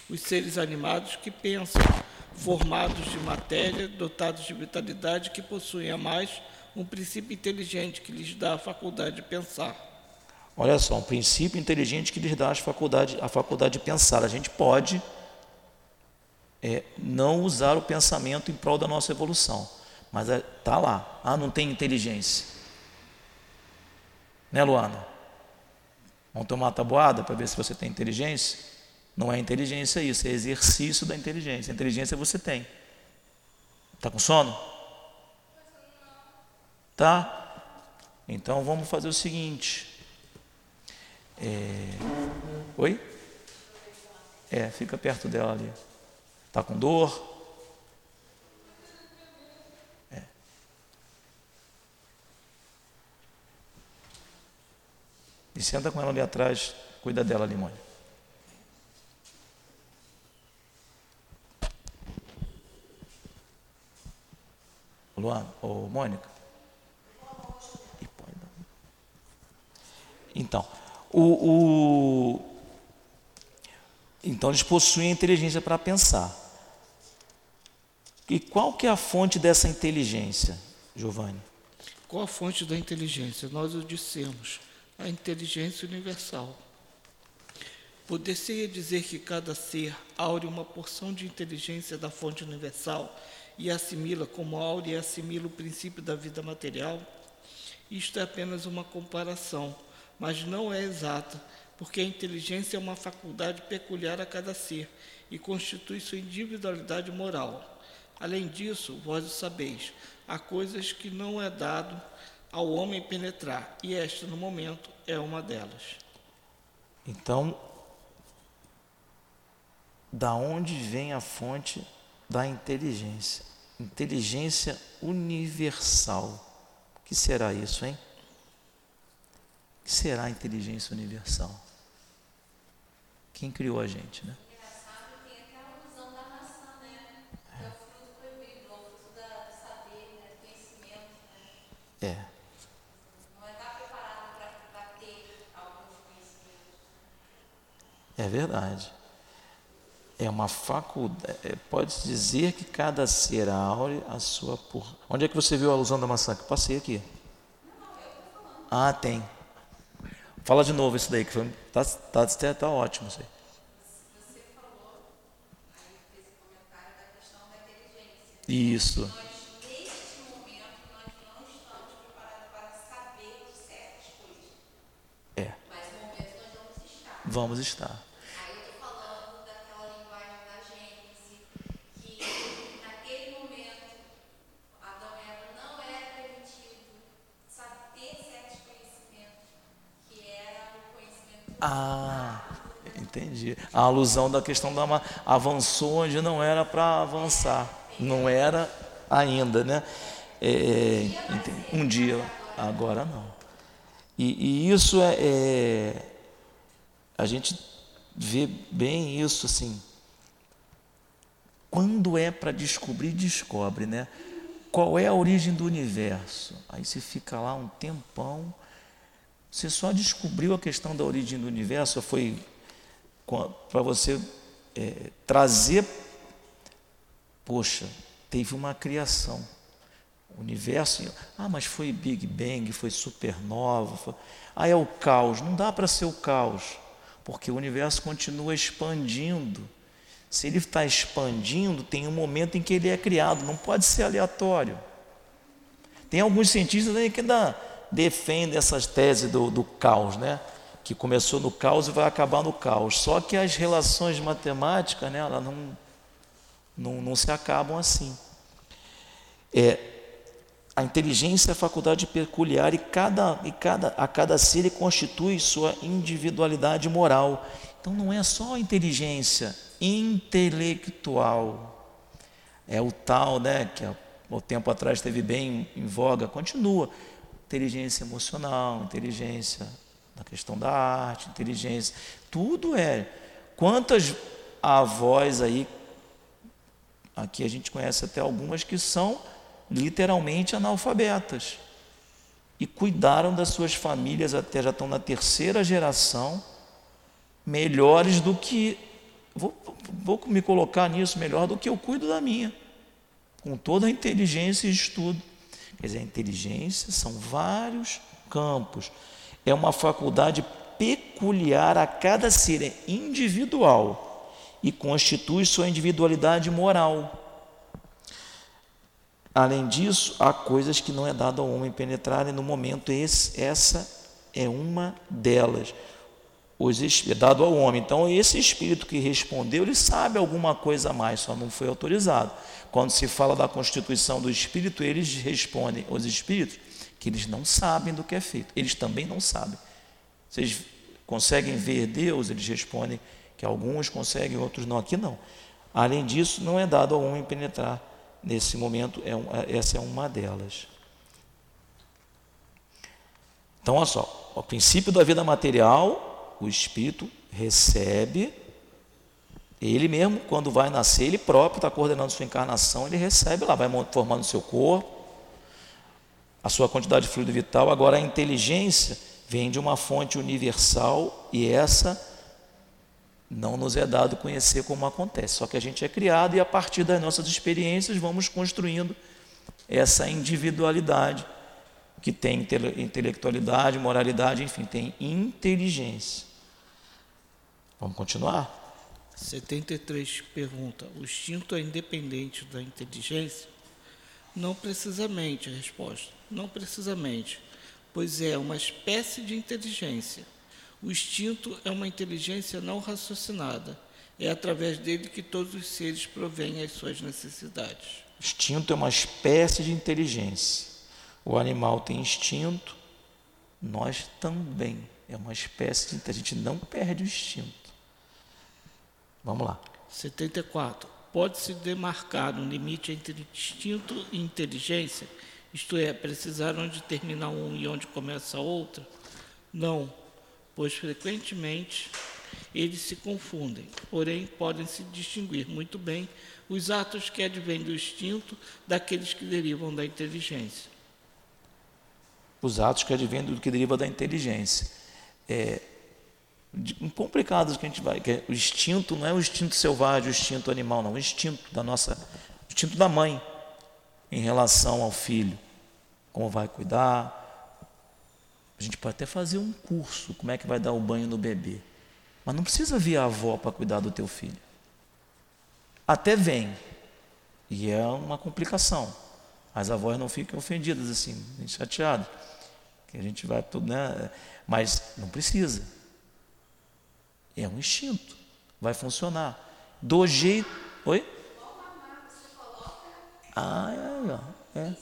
Os seres animados que pensam, formados de matéria, dotados de vitalidade, que possuem a mais um princípio inteligente que lhes dá a faculdade de pensar. Olha só, um princípio inteligente que lhes dá a faculdade, a faculdade de pensar. A gente pode é, não usar o pensamento em prol da nossa evolução, mas está é, tá lá. Ah, não tem inteligência. Né, Luana? Vamos tomar uma tabuada para ver se você tem inteligência? Não é inteligência isso, é exercício da inteligência. Inteligência você tem. Está com sono? Tá? Então vamos fazer o seguinte. É... Oi? É, fica perto dela ali. Tá com dor? É. E senta com ela ali atrás, cuida dela mãe. Luana, ou Mônica, Então, o, o, então eles possuem inteligência para pensar. E qual que é a fonte dessa inteligência, Giovanni? Qual a fonte da inteligência? Nós o dissemos, a inteligência universal. Poder-se dizer que cada ser aure uma porção de inteligência da fonte universal e assimila como aure e assimila o princípio da vida material? Isto é apenas uma comparação, mas não é exata, porque a inteligência é uma faculdade peculiar a cada ser e constitui sua individualidade moral. Além disso, vós o sabeis, há coisas que não é dado ao homem penetrar, e esta, no momento, é uma delas. Então, da onde vem a fonte da inteligência? Inteligência universal. O que será isso, hein? Que será a inteligência universal? Quem criou a gente, né? É. Não é estar preparado para ter alguns conhecimentos. É verdade. É uma faculdade. É, Pode-se dizer que cada ser aure a sua por. Onde é que você viu a alusão da maçã? Que eu passei aqui. Ah, tem. Fala de novo isso daí, que foi, tá, tá, tá, tá ótimo isso aí. Você falou, aí fez comentário da questão da inteligência. Isso. vamos estar. Aí eu estou falando daquela linguagem da Gênesis, que naquele momento Adão e Eva não era permitido, sabe, ter certos conhecimentos, que era o conhecimento. Ah, entendi. A alusão da questão da avançou onde não era para avançar, não era ainda, né? É, um dia, agora não. E, e isso é, é a gente vê bem isso assim. Quando é para descobrir, descobre, né? Qual é a origem do universo? Aí você fica lá um tempão. Você só descobriu a questão da origem do universo, foi para você é, trazer. Poxa, teve uma criação. O universo. Ah, mas foi Big Bang, foi supernova. Foi... Ah, é o caos. Não dá para ser o caos porque o universo continua expandindo. Se ele está expandindo, tem um momento em que ele é criado, não pode ser aleatório. Tem alguns cientistas aí que ainda defendem essas teses do, do caos, né? que começou no caos e vai acabar no caos. Só que as relações matemáticas, né, elas não, não, não se acabam assim. É, a inteligência é a faculdade peculiar e, cada, e cada, a cada ser constitui sua individualidade moral. Então não é só a inteligência intelectual. É o tal, né, que há um tempo atrás esteve bem em voga, continua. Inteligência emocional, inteligência na questão da arte, inteligência, tudo é. Quantas avós aí, aqui a gente conhece até algumas que são literalmente analfabetas. E cuidaram das suas famílias, até já estão na terceira geração, melhores do que. Vou, vou me colocar nisso, melhor do que eu cuido da minha, com toda a inteligência e estudo. Quer dizer, a inteligência são vários campos, é uma faculdade peculiar a cada ser, é individual e constitui sua individualidade moral. Além disso, há coisas que não é dado ao homem penetrar, e no momento esse, essa é uma delas. Os, é dado ao homem. Então, esse espírito que respondeu, ele sabe alguma coisa a mais, só não foi autorizado. Quando se fala da constituição do espírito, eles respondem, os espíritos, que eles não sabem do que é feito. Eles também não sabem. Vocês conseguem ver Deus? Eles respondem que alguns conseguem, outros não. Aqui não. Além disso, não é dado ao homem penetrar nesse momento, é é, essa é uma delas. Então, olha só, o princípio da vida material, o espírito recebe, ele mesmo, quando vai nascer, ele próprio está coordenando sua encarnação, ele recebe lá, vai formando seu corpo, a sua quantidade de fluido vital. Agora, a inteligência vem de uma fonte universal e essa não nos é dado conhecer como acontece, só que a gente é criado e a partir das nossas experiências vamos construindo essa individualidade que tem intelectualidade, moralidade, enfim, tem inteligência. Vamos continuar? 73 pergunta: O instinto é independente da inteligência? Não precisamente, resposta. Não precisamente, pois é uma espécie de inteligência. O instinto é uma inteligência não raciocinada. É através dele que todos os seres provêm as suas necessidades. Instinto é uma espécie de inteligência. O animal tem instinto, nós também. É uma espécie de. A gente não perde o instinto. Vamos lá. 74. Pode-se demarcar um limite entre instinto e inteligência? Isto é, precisar onde termina um e onde começa a outra? Não, pois frequentemente eles se confundem, porém podem se distinguir muito bem os atos que advêm do instinto daqueles que derivam da inteligência. Os atos que advêm do que deriva da inteligência. É, complicados que a gente vai. Que é o instinto não é o instinto selvagem, o instinto animal, não. O instinto da nossa. O instinto da mãe em relação ao filho. Como vai cuidar. A gente pode até fazer um curso, como é que vai dar o banho no bebê. Mas não precisa vir a avó para cuidar do teu filho. Até vem. E é uma complicação. As avós não ficam ofendidas assim, chateadas. Que a gente vai tudo, né? Mas não precisa. É um instinto. Vai funcionar. Do jeito. Oi? Ah, é, é.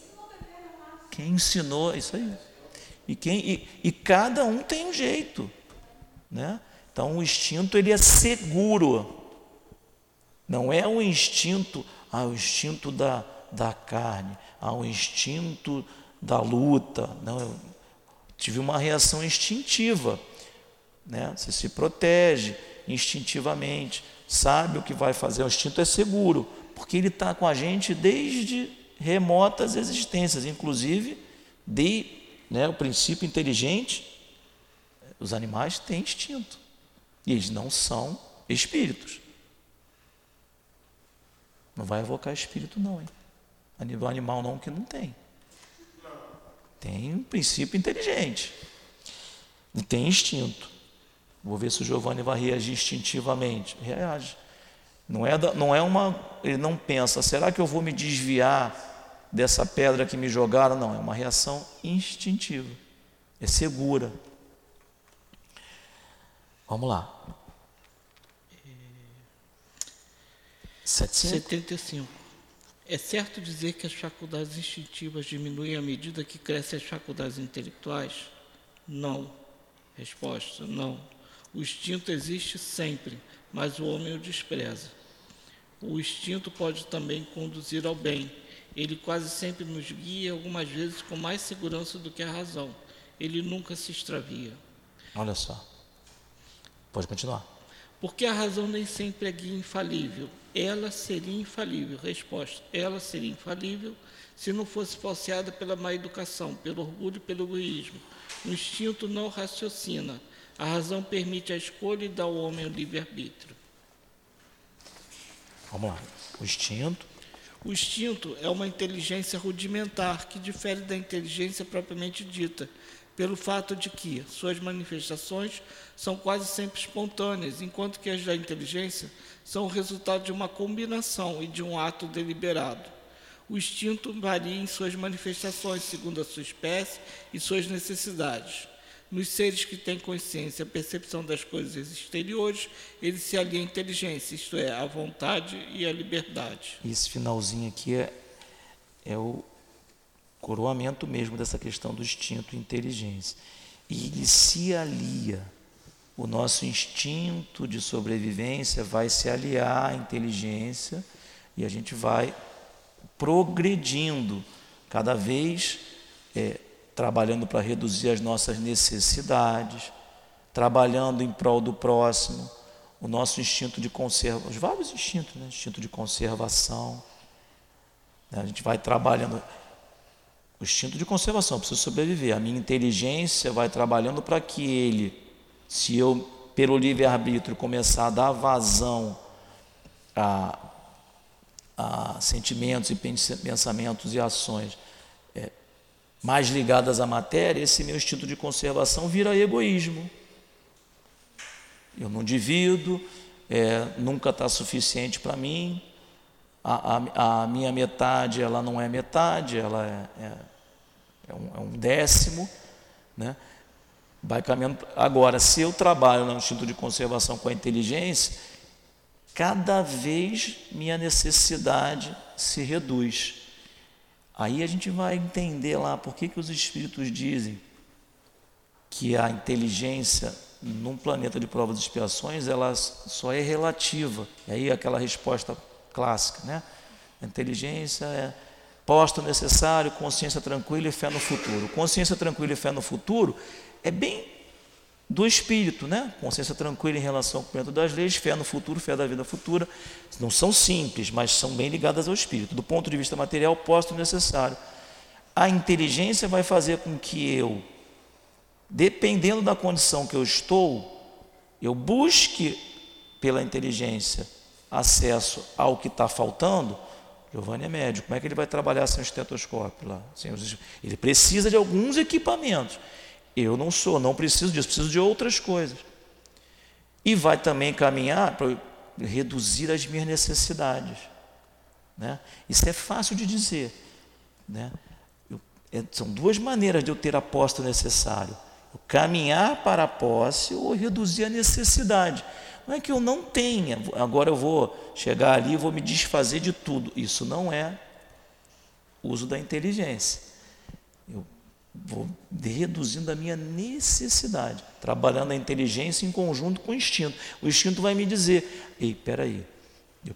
Quem ensinou, isso aí. E, quem, e, e cada um tem um jeito. Né? Então o instinto ele é seguro. Não é o instinto, ah, o instinto da, da carne, ah, o instinto da luta. Não, eu tive uma reação instintiva. Né? Você se protege instintivamente, sabe o que vai fazer. O instinto é seguro, porque ele está com a gente desde remotas existências, inclusive de né, o princípio inteligente. Os animais têm instinto e eles não são espíritos. Não vai evocar espírito, não, hein? A nível animal, não, que não tem. Tem um princípio inteligente. E tem instinto. Vou ver se o Giovanni vai reagir instintivamente. Reage. Não é, não é uma. Ele não pensa, será que eu vou me desviar dessa pedra que me jogaram? Não, é uma reação instintiva. É segura. Vamos lá. 75. É certo dizer que as faculdades instintivas diminuem à medida que crescem as faculdades intelectuais? Não. Resposta: não. O instinto existe sempre, mas o homem o despreza. O instinto pode também conduzir ao bem. Ele quase sempre nos guia, algumas vezes com mais segurança do que a razão. Ele nunca se extravia. Olha só. Pode continuar. Porque a razão nem sempre é guia infalível. Ela seria infalível. Resposta: ela seria infalível se não fosse falseada pela má educação, pelo orgulho e pelo egoísmo. O instinto não raciocina a razão permite a escolha e dá ao homem o livre-arbítrio. Vamos lá. O instinto. O instinto é uma inteligência rudimentar que difere da inteligência propriamente dita, pelo fato de que suas manifestações são quase sempre espontâneas, enquanto que as da inteligência são o resultado de uma combinação e de um ato deliberado. O instinto varia em suas manifestações segundo a sua espécie e suas necessidades. Nos seres que têm consciência, percepção das coisas exteriores, ele se alia à inteligência, isto é, à vontade e à liberdade. Esse finalzinho aqui é, é o coroamento mesmo dessa questão do instinto e inteligência. E ele se alia. O nosso instinto de sobrevivência vai se aliar à inteligência e a gente vai progredindo cada vez é, trabalhando para reduzir as nossas necessidades, trabalhando em prol do próximo, o nosso instinto de conservação, os vários instintos, né? instinto de conservação. Né? A gente vai trabalhando. O instinto de conservação, preciso sobreviver. A minha inteligência vai trabalhando para que ele, se eu, pelo livre-arbítrio, começar a dar vazão a, a sentimentos e pensamentos e ações mais ligadas à matéria, esse meu instinto de conservação vira egoísmo. eu não divido, é, nunca está suficiente para mim, a, a, a, minha metade ela não é metade, ela é, é, é, um, é um, décimo, né? vai caminhando. Agora, se eu trabalho no Instituto de Conservação com a inteligência, cada vez minha necessidade se reduz. Aí a gente vai entender lá por que, que os espíritos dizem que a inteligência num planeta de provas e expiações ela só é relativa. E aí aquela resposta clássica, né? A inteligência é posto necessário, consciência tranquila e fé no futuro. Consciência tranquila e fé no futuro é bem do espírito, né? Consciência tranquila em relação ao cumprimento das leis, fé no futuro, fé da vida futura. Não são simples, mas são bem ligadas ao espírito. Do ponto de vista material, posto necessário. A inteligência vai fazer com que eu, dependendo da condição que eu estou, eu busque pela inteligência acesso ao que está faltando. Giovanni é médico, como é que ele vai trabalhar sem o estetoscópio lá? Ele precisa de alguns equipamentos. Eu não sou, não preciso disso, preciso de outras coisas. E vai também caminhar para reduzir as minhas necessidades. Né? Isso é fácil de dizer. Né? Eu, é, são duas maneiras de eu ter a posse necessário: caminhar para a posse ou reduzir a necessidade. Não é que eu não tenha, agora eu vou chegar ali e vou me desfazer de tudo. Isso não é uso da inteligência. Vou reduzindo a minha necessidade, trabalhando a inteligência em conjunto com o instinto. O instinto vai me dizer: ei, peraí,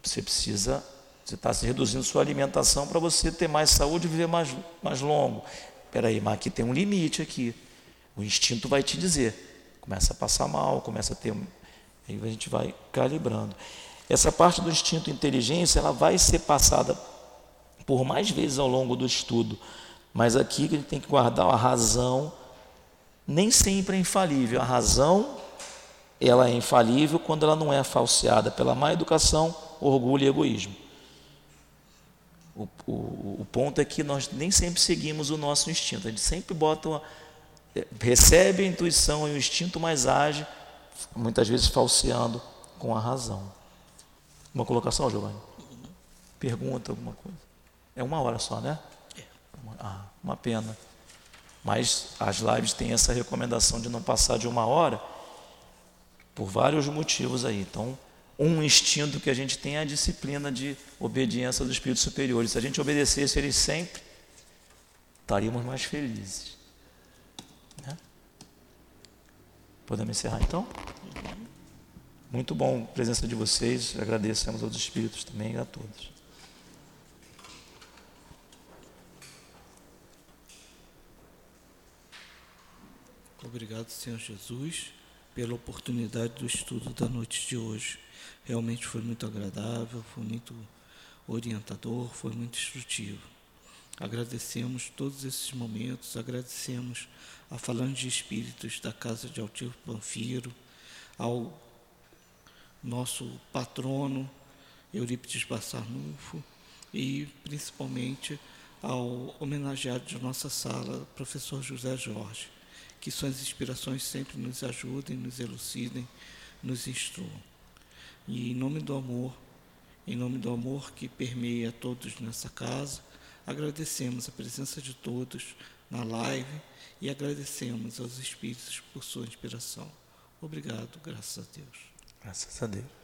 você precisa, você está reduzindo sua alimentação para você ter mais saúde e viver mais, mais longo. Peraí, mas aqui tem um limite aqui. O instinto vai te dizer, começa a passar mal, começa a ter, aí a gente vai calibrando. Essa parte do instinto inteligência, ela vai ser passada por mais vezes ao longo do estudo. Mas aqui que a gente tem que guardar a razão, nem sempre é infalível. A razão, ela é infalível quando ela não é falseada pela má educação, orgulho e egoísmo. O, o, o ponto é que nós nem sempre seguimos o nosso instinto. A gente sempre bota uma, é, recebe a intuição e o instinto, mas age, muitas vezes falseando com a razão. Uma colocação, Giovanni? Pergunta alguma coisa? É uma hora só, né? Ah, uma pena. Mas as lives têm essa recomendação de não passar de uma hora, por vários motivos aí. Então, um instinto que a gente tem é a disciplina de obediência dos espíritos superiores. Se a gente obedecesse eles sempre, estaríamos mais felizes. Né? Podemos encerrar então? Muito bom a presença de vocês. Agradecemos aos espíritos também e a todos. Obrigado, Senhor Jesus, pela oportunidade do estudo da noite de hoje. Realmente foi muito agradável, foi muito orientador, foi muito instrutivo. Agradecemos todos esses momentos, agradecemos a Falange de Espíritos da Casa de Altivo Panfiro, ao nosso patrono Eurípides Bassarnufo e principalmente ao homenageado de nossa sala, professor José Jorge que suas inspirações sempre nos ajudem, nos elucidem, nos instruam. E em nome do amor, em nome do amor que permeia todos nessa casa, agradecemos a presença de todos na live e agradecemos aos Espíritos por sua inspiração. Obrigado, graças a Deus. Graças a Deus.